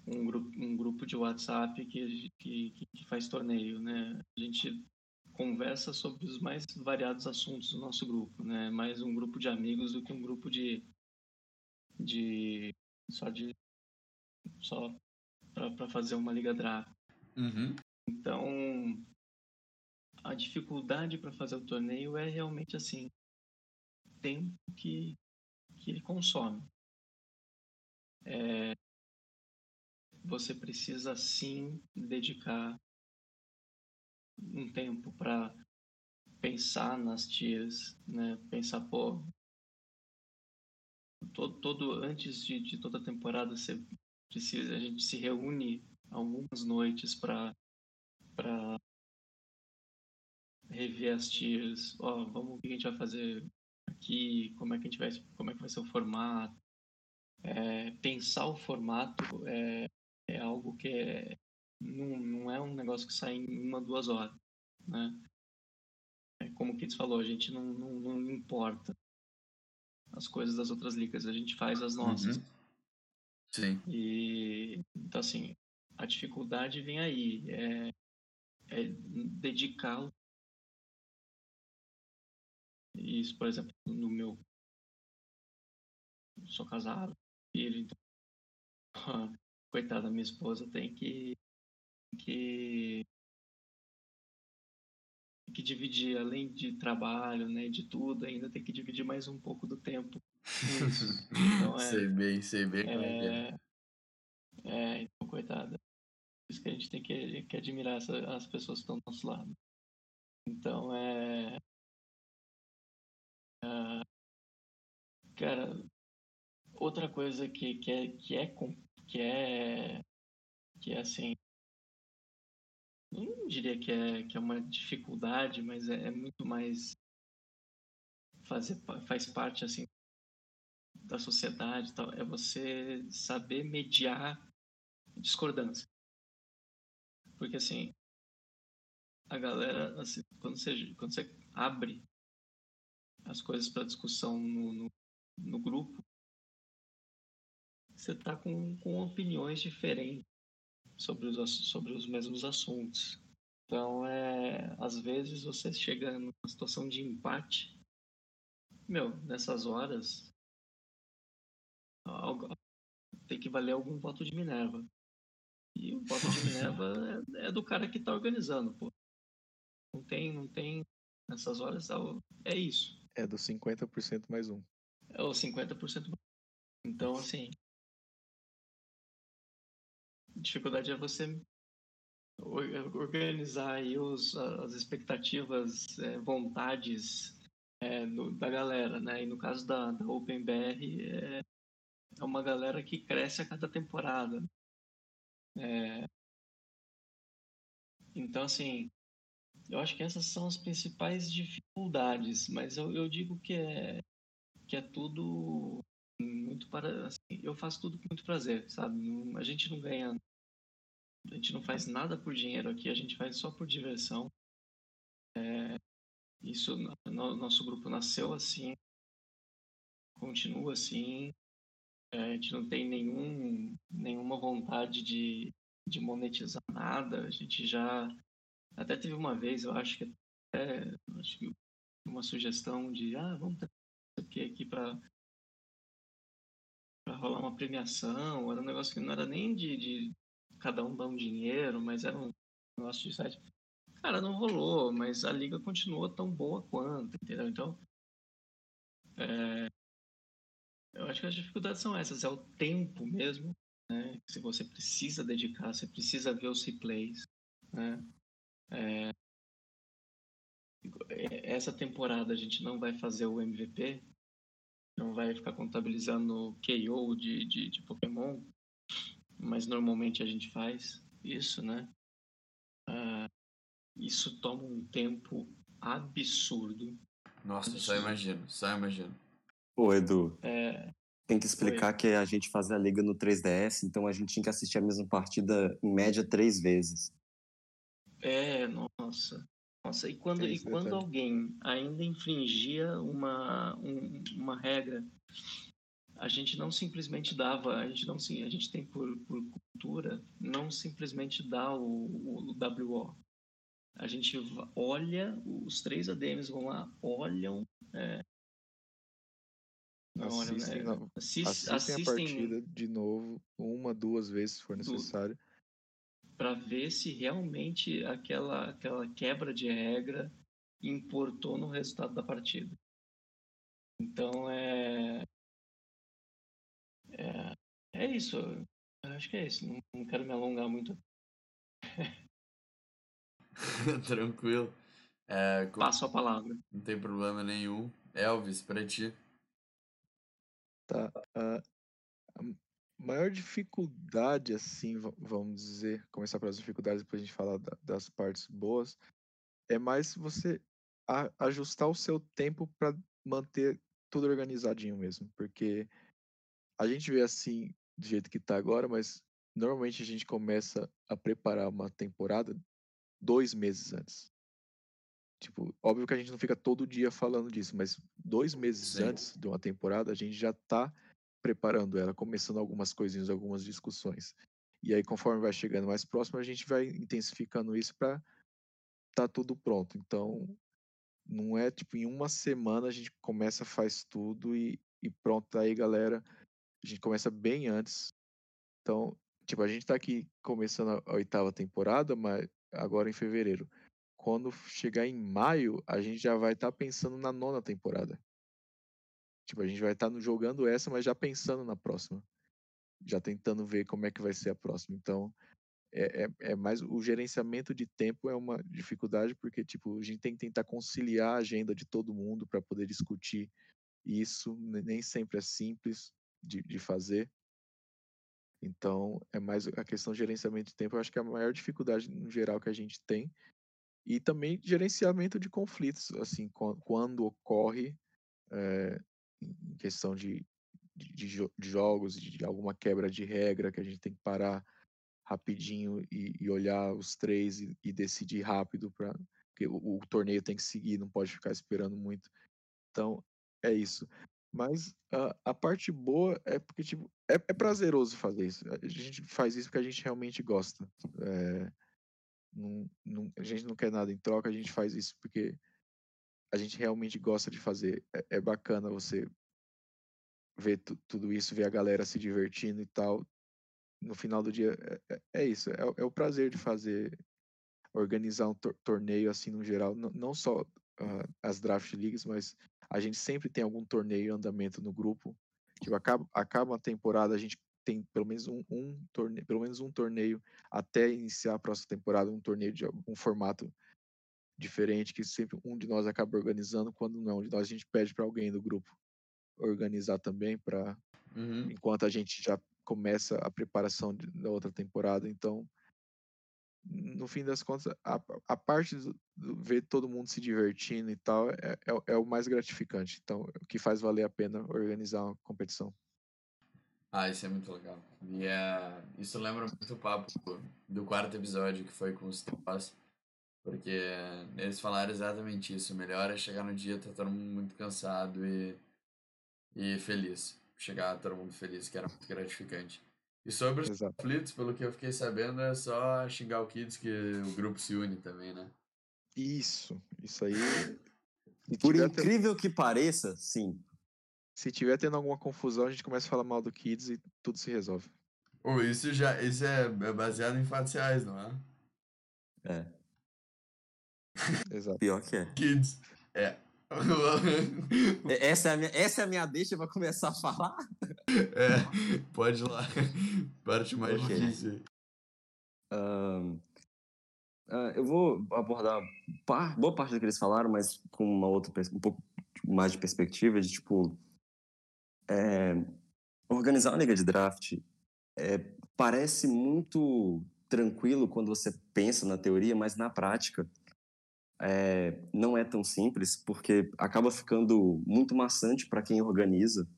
um, grupo, um grupo de WhatsApp que, que, que faz torneio, né? A gente conversa sobre os mais variados assuntos do nosso grupo, né? Mais um grupo de amigos do que um grupo de de só de só para fazer uma liga draft. Uhum. Então a dificuldade para fazer o torneio é realmente assim tempo que que ele consome. É, você precisa sim dedicar um tempo para pensar nas tias, né? Pensar, pô, todo, todo antes de, de toda a temporada você precisa, a gente se reúne algumas noites para para rever as tias, ó, vamos o que a gente vai fazer aqui, como é que a gente vai, como é que vai ser o formato, é, pensar o formato é, é algo que é, não, não é um negócio que sai em uma, duas horas, né? É como o Kitts falou, a gente não, não, não, importa as coisas das outras ligas, a gente faz as nossas. Uhum. Sim. E, então, assim, a dificuldade vem aí, é, é dedicar isso, por exemplo, no meu sou casado, filho, então coitada, minha esposa tem que que que dividir, além de trabalho, né, de tudo, ainda tem que dividir mais um pouco do tempo. Então, é, sei bem, sei bem como é, é, é. É, então, coitada. Por isso que a gente tem que, que admirar essa, as pessoas que estão do nosso lado. Então, é... é cara, outra coisa que, que, é, que, é, que é que é assim não diria que é, que é uma dificuldade, mas é, é muito mais fazer faz parte assim da sociedade tal. É você saber mediar discordância. Porque assim a galera assim, quando você quando você abre as coisas para discussão no, no, no, grupo você tá com, com opiniões diferentes sobre os, sobre os mesmos assuntos. Então, é, às vezes você chega numa situação de empate, meu, nessas horas tem que valer algum voto de Minerva. E o voto de Minerva é, é do cara que está organizando, pô. Não tem, não tem. Nessas horas é, é isso. É do 50% mais um. É o 50% Então, assim, dificuldade é você organizar aí os, as expectativas, é, vontades é, no, da galera, né? E no caso da, da OpenBR, é, é uma galera que cresce a cada temporada. É, então, assim, eu acho que essas são as principais dificuldades, mas eu, eu digo que é, que é tudo muito para. Assim, eu faço tudo com muito prazer, sabe? A gente não ganha a gente não faz nada por dinheiro aqui, a gente faz só por diversão. É, isso, no, nosso grupo nasceu assim, continua assim. É, a gente não tem nenhum, nenhuma vontade de, de monetizar nada. A gente já até teve uma vez, eu acho que acho que uma sugestão de ah, vamos ter aqui para rolar uma premiação, era um negócio que não era nem de, de cada um dá um dinheiro, mas era um negócio de site. Cara, não rolou, mas a liga continuou tão boa quanto, entendeu? Então, é, eu acho que as dificuldades são essas, é o tempo mesmo, né? Se você precisa dedicar, você precisa ver os replays, né? É, essa temporada a gente não vai fazer o MVP, não vai ficar contabilizando KO de, de, de Pokémon, mas normalmente a gente faz isso, né? Uh, isso toma um tempo absurdo. Nossa, absurdo. só imagino, só imagino. Pô, Edu, é... tem que explicar Oi. que a gente fazia a liga no 3DS, então a gente tinha que assistir a mesma partida em média três vezes. É, nossa. Nossa, e quando, e quando alguém ainda infringia uma, um, uma regra a gente não simplesmente dava, a gente não a gente tem por, por cultura não simplesmente dá o, o WO. A gente olha, os três ADMs vão lá, olham, é, não, assistem, olha, né? assist, assistem, assistem, a partida de novo, uma, duas vezes se for necessário. Para ver se realmente aquela, aquela quebra de regra importou no resultado da partida. Então, é, é, é isso. Acho que é isso. Não, não quero me alongar muito. Tranquilo. É, Passo a palavra. Não tem problema nenhum. Elvis, para ti. Tá. Uh, maior dificuldade, assim, vamos dizer, começar pelas dificuldades, depois a gente falar da, das partes boas, é mais você a, ajustar o seu tempo para manter tudo organizadinho mesmo. Porque a gente vê assim, do jeito que tá agora, mas normalmente a gente começa a preparar uma temporada dois meses antes. Tipo, óbvio que a gente não fica todo dia falando disso, mas dois meses Sim. antes de uma temporada a gente já tá preparando ela, começando algumas coisinhas, algumas discussões. E aí, conforme vai chegando mais próximo, a gente vai intensificando isso para tá tudo pronto. Então, não é tipo em uma semana a gente começa, faz tudo e, e pronto, aí galera, a gente começa bem antes. Então, tipo, a gente tá aqui começando a oitava temporada, mas agora em fevereiro. Quando chegar em maio, a gente já vai estar tá pensando na nona temporada. Tipo, a gente vai estar tá jogando essa, mas já pensando na próxima. Já tentando ver como é que vai ser a próxima. Então, é, é, é, mais o gerenciamento de tempo é uma dificuldade porque tipo a gente tem que tentar conciliar a agenda de todo mundo para poder discutir isso nem sempre é simples de, de fazer. Então, é mais a questão de gerenciamento de tempo, eu acho que é a maior dificuldade no geral que a gente tem. E também gerenciamento de conflitos, assim, quando ocorre é, em questão de, de, de, jogos, de alguma quebra de regra, que a gente tem que parar rapidinho e, e olhar os três e, e decidir rápido, para porque o, o torneio tem que seguir, não pode ficar esperando muito. Então, é isso. Mas a, a parte boa é porque, tipo, é, é, prazeroso fazer isso. A gente faz isso porque a gente realmente gosta. É, não, não, a gente não quer nada em troca, a gente faz isso porque a gente realmente gosta de fazer. É, é bacana você ver tudo isso, ver a galera se divertindo e tal. No final do dia, é, é, é isso. É, é, o prazer de fazer, organizar um tor torneio assim no geral. Não, não só uh, as draft leagues, mas a gente sempre tem algum torneio em andamento no grupo Tipo, acaba, acaba a temporada, a gente tem pelo menos um, um torneio, pelo menos um torneio até iniciar a próxima temporada, um torneio de um formato diferente que sempre um de nós acaba organizando, quando não, um de nós a gente pede para alguém do grupo organizar também para Uhum. enquanto a gente já começa a preparação de, da outra temporada, então no fim das contas, a, a parte do, do ver todo mundo se divertindo e tal é, é, é o mais gratificante. Então, o que faz valer a pena organizar uma competição. Ah, isso é muito legal. E é, isso lembra muito o papo do quarto episódio, que foi com os teus, porque eles falaram exatamente isso. O melhor é chegar no dia, tá todo mundo muito cansado e, e feliz. Chegar todo mundo feliz, que era muito gratificante. E sobre os Exato. conflitos, pelo que eu fiquei sabendo, é só xingar o Kids que o grupo se une também, né? Isso, isso aí. Por tendo, incrível que pareça, sim. se tiver tendo alguma confusão, a gente começa a falar mal do Kids e tudo se resolve. Ou isso já isso é é baseado em fatos reais, não é? É. Exato. Pior que é. Kids. É. E- Essa é a minha, essa é a minha deixa pra começar a falar? é, pode ir lá. Parte mais Ok. difícil. aí. Ahn, ah, eu vou abordar par- boa parte do que eles falaram, mas com uma outra, um pouco mais de perspectiva, de tipo. é, organizar uma liga de draft é, parece muito tranquilo quando você pensa na teoria, mas na prática é, não é tão simples, porque acaba ficando muito maçante para quem organiza.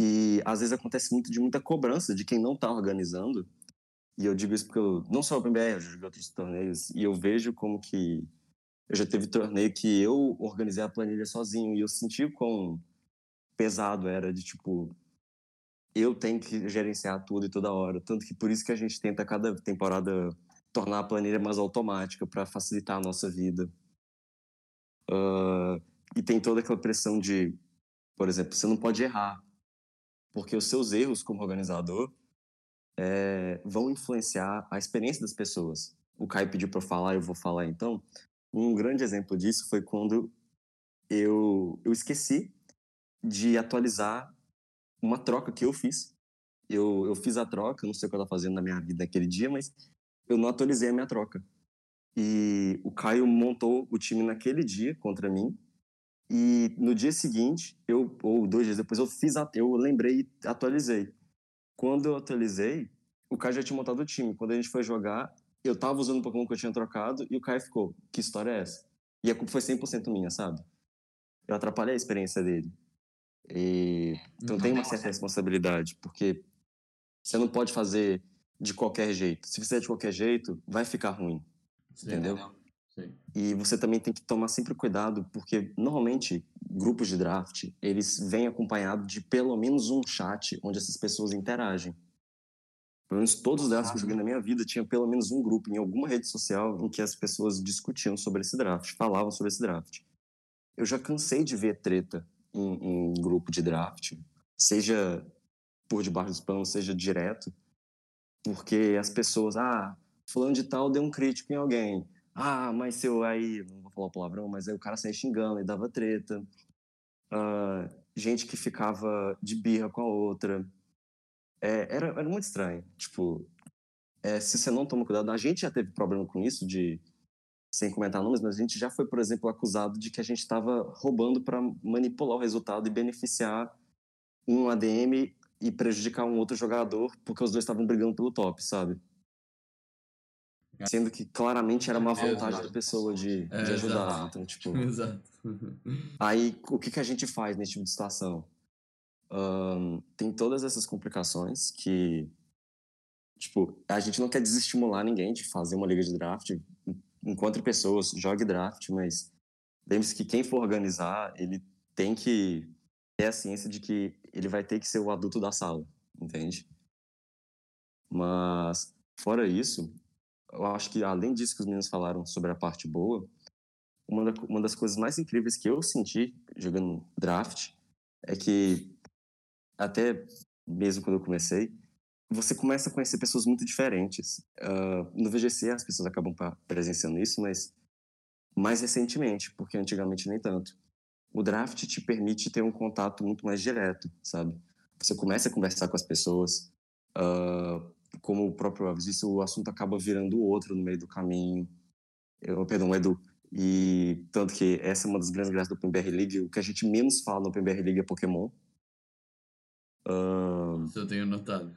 E às vezes acontece muito de muita cobrança de quem não está organizando. E eu digo isso porque eu não só o PBR, eu joguei outros torneios, e eu vejo como que eu já teve torneio que eu organizei a planilha sozinho, e eu senti quão pesado era de tipo, eu tenho que gerenciar tudo e toda hora. Tanto que por isso que a gente tenta cada temporada tornar a planilha mais automática para facilitar a nossa vida. Ah, e tem toda aquela pressão de, por exemplo, você não pode errar, porque os seus erros como organizador é, vão influenciar a experiência das pessoas. O Caio pediu para eu falar, eu vou falar então. Um grande exemplo disso foi quando eu, eu esqueci de atualizar uma troca que eu fiz. Eu, eu fiz a troca, não sei o que eu estava fazendo na minha vida naquele dia, mas eu não atualizei a minha troca. E o Caio montou o time naquele dia contra mim. E no dia seguinte, eu ou dois dias depois, eu fiz, eu lembrei e atualizei. Quando eu atualizei, o Caio já tinha montado o time. Quando a gente foi jogar, eu tava usando o Pokémon que eu tinha trocado e o Caio ficou, que história é essa? E a culpa foi 100% minha, sabe? Eu atrapalhei a experiência dele. E... Então tem uma certa responsabilidade, porque você não pode fazer de qualquer jeito. Se fizer de qualquer jeito, vai ficar ruim. Sim, Entendeu? Sim. E você também tem que tomar sempre cuidado, porque normalmente grupos de draft, eles vêm acompanhados de pelo menos um chat onde essas pessoas interagem. Pelo menos todos os drafts que eu joguei na minha vida tinha pelo menos um grupo em alguma rede social em que as pessoas discutiam sobre esse draft, falavam sobre esse draft. Eu já cansei de ver treta em, em grupo de draft, seja por debaixo dos panos, seja direto, porque as pessoas, ah, fulano de tal deu um crítico em alguém. Ah, mas seu aí, não vou falar palavrão, mas aí o cara saía xingando e dava treta. Ah, gente que ficava de birra com a outra. É, era, era muito estranho. Tipo, é, se você não toma cuidado, a gente já teve problema com isso, de sem comentar nomes, mas a gente já foi, por exemplo, acusado de que a gente estava roubando para manipular o resultado e beneficiar um ADM e prejudicar um outro jogador, porque os dois estavam brigando pelo top, sabe? Sendo que claramente era uma É, vontade exato. da pessoa de, É, de ajudar. exato. Então, tipo, Exato. Aí, o que, que a gente faz nesse tipo de situação? Ahn, tem todas essas complicações que, tipo, a gente não quer desestimular ninguém de fazer uma liga de draft. Encontre pessoas, jogue draft, mas lembre-se que quem for organizar, ele tem que ter a ciência de que ele vai ter que ser o adulto da sala, entende? Mas, fora isso, eu acho que além disso que os meninos falaram sobre a parte boa, uma, da- uma das coisas mais incríveis que eu senti jogando draft é que, até mesmo quando eu comecei, você começa a conhecer pessoas muito diferentes. Ah, no VGC as pessoas acabam presenciando isso, mas mais recentemente, porque antigamente nem tanto. O draft te permite ter um contato muito mais direto, sabe? você começa a conversar com as pessoas. Uh, como o próprio Alves disse, o assunto acaba virando outro no meio do caminho. Eu, perdão, Edu. E tanto que essa é uma das grandes graças do OpenBR League. O que a gente menos fala no OpenBR League é Pokémon. Uh... Isso eu tenho notado.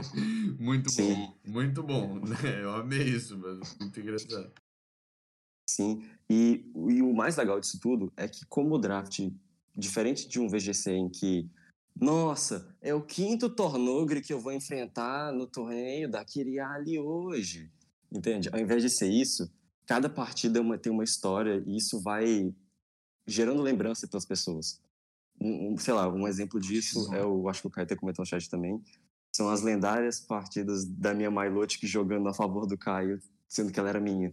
muito Sim. bom. Muito bom. Eu amei isso, mas muito engraçado. Sim. E, e o mais legal disso tudo é que, como o draft, diferente de um VGC em que nossa, é o quinto Tornogre que eu vou enfrentar no torneio da Kiriali hoje. Entende? Ao invés de ser isso, cada partida é tem uma história e isso vai gerando lembrança para as pessoas. Um, um, sei lá, um exemplo disso é o, acho que o Caio até comentou no chat também, são as lendárias partidas da minha Milotic jogando a favor do Caio, sendo que ela era minha.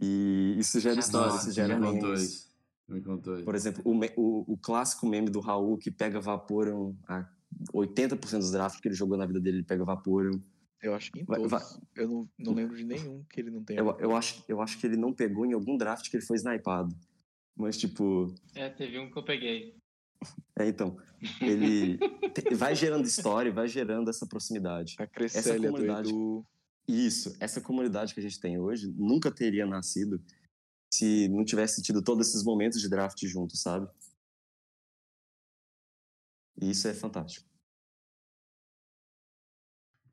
E isso gera história, isso gera memes. Me contou Por exemplo, o, o, o, clássico meme do Raul que pega Vaporeon, a 80% dos drafts que ele jogou na vida dele, ele pega Vaporeon. Eu acho que em todos. Vai, vai. Eu não, não lembro de nenhum que ele não tenha. Eu, eu, acho, eu acho que ele não pegou em algum draft que ele foi snipado. Mas, tipo. É, teve um que eu peguei. É, então. Ele vai gerando história, vai gerando essa proximidade. A essa comunidade. Do... Isso, essa comunidade que a gente tem hoje nunca teria nascido se não tivesse tido todos esses momentos de draft juntos, sabe? E isso é fantástico.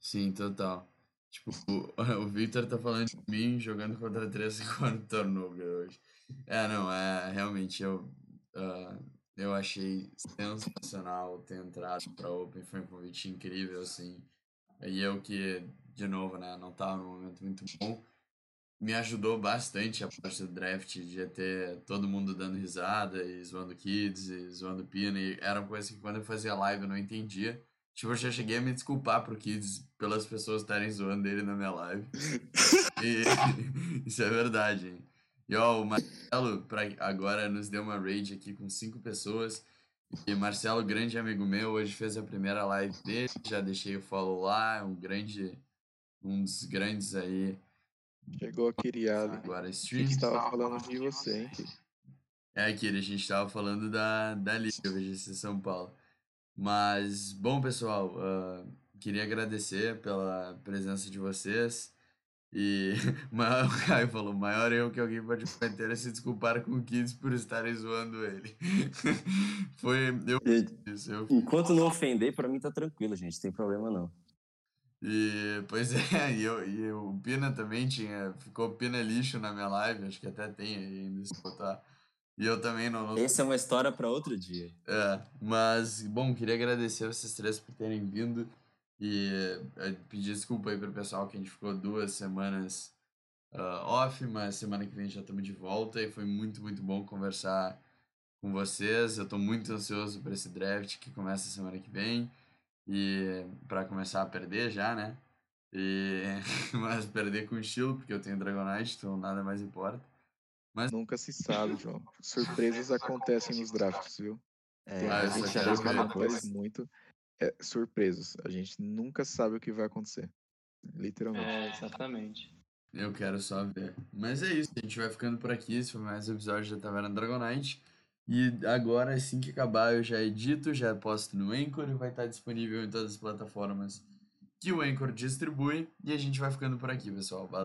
Sim, total. Tipo, o Victor tá falando de mim jogando contra 3 e 4 turnover hoje. É, não, é realmente eu, uh, eu achei sensacional ter entrado pra Open, foi um convite incrível, assim. E eu que, de novo, né, não tava num momento muito bom, me ajudou bastante a parte do draft de ter todo mundo dando risada e zoando kids e zoando pina. E era uma coisa que quando eu fazia live eu não entendia. Tipo, eu já cheguei a me desculpar pro Kids pelas pessoas estarem zoando ele na minha live. e isso é verdade, hein? E ó, o Marcelo pra, agora nos deu uma raid aqui com cinco pessoas. E Marcelo, grande amigo meu, hoje fez a primeira live dele. Já deixei o follow lá, um grande, um dos grandes aí Chegou a Kiriali. Agora stream. Que estava falando de você, hein? É, Kiri, a gente estava falando da, da Liga VGC São Paulo. Mas, bom, pessoal, uh, queria agradecer pela presença de vocês. E maior, o Caio falou: maior erro que alguém pode cometer é se desculpar com o Kids por estarem zoando ele. Foi. Eu, isso, eu... Enquanto não ofender, para mim tá tranquilo, gente, tem problema não. E, pois é, e, eu, e o Pina também tinha, ficou Pina lixo na minha live, acho que até tem ainda se botar. E eu também não. não... Essa é uma história para outro dia. É, mas, bom, queria agradecer vocês três por terem vindo e é, pedir desculpa aí pro pessoal que a gente ficou duas semanas uh, off, mas semana que vem já estamos de volta e foi muito, muito bom conversar com vocês. Eu estou muito ansioso para esse draft que começa semana que vem e para começar a perder já, né? E mas perder com estilo, porque eu tenho Dragonite, então nada mais importa. Mas nunca se sabe, João. Surpresas acontecem nos drafts, viu? É, ah, a gente já acontece muito é, surpresas. A gente nunca sabe o que vai acontecer. Literalmente. É, exatamente. Eu quero só ver. Mas é isso, a gente vai ficando por aqui. Esse foi mais um episódio da Taverna Dragonite. E agora, assim que acabar, eu já edito, já posto no Anchor e vai estar disponível em todas as plataformas que o Anchor distribui. E a gente vai ficando por aqui, pessoal. Valeu!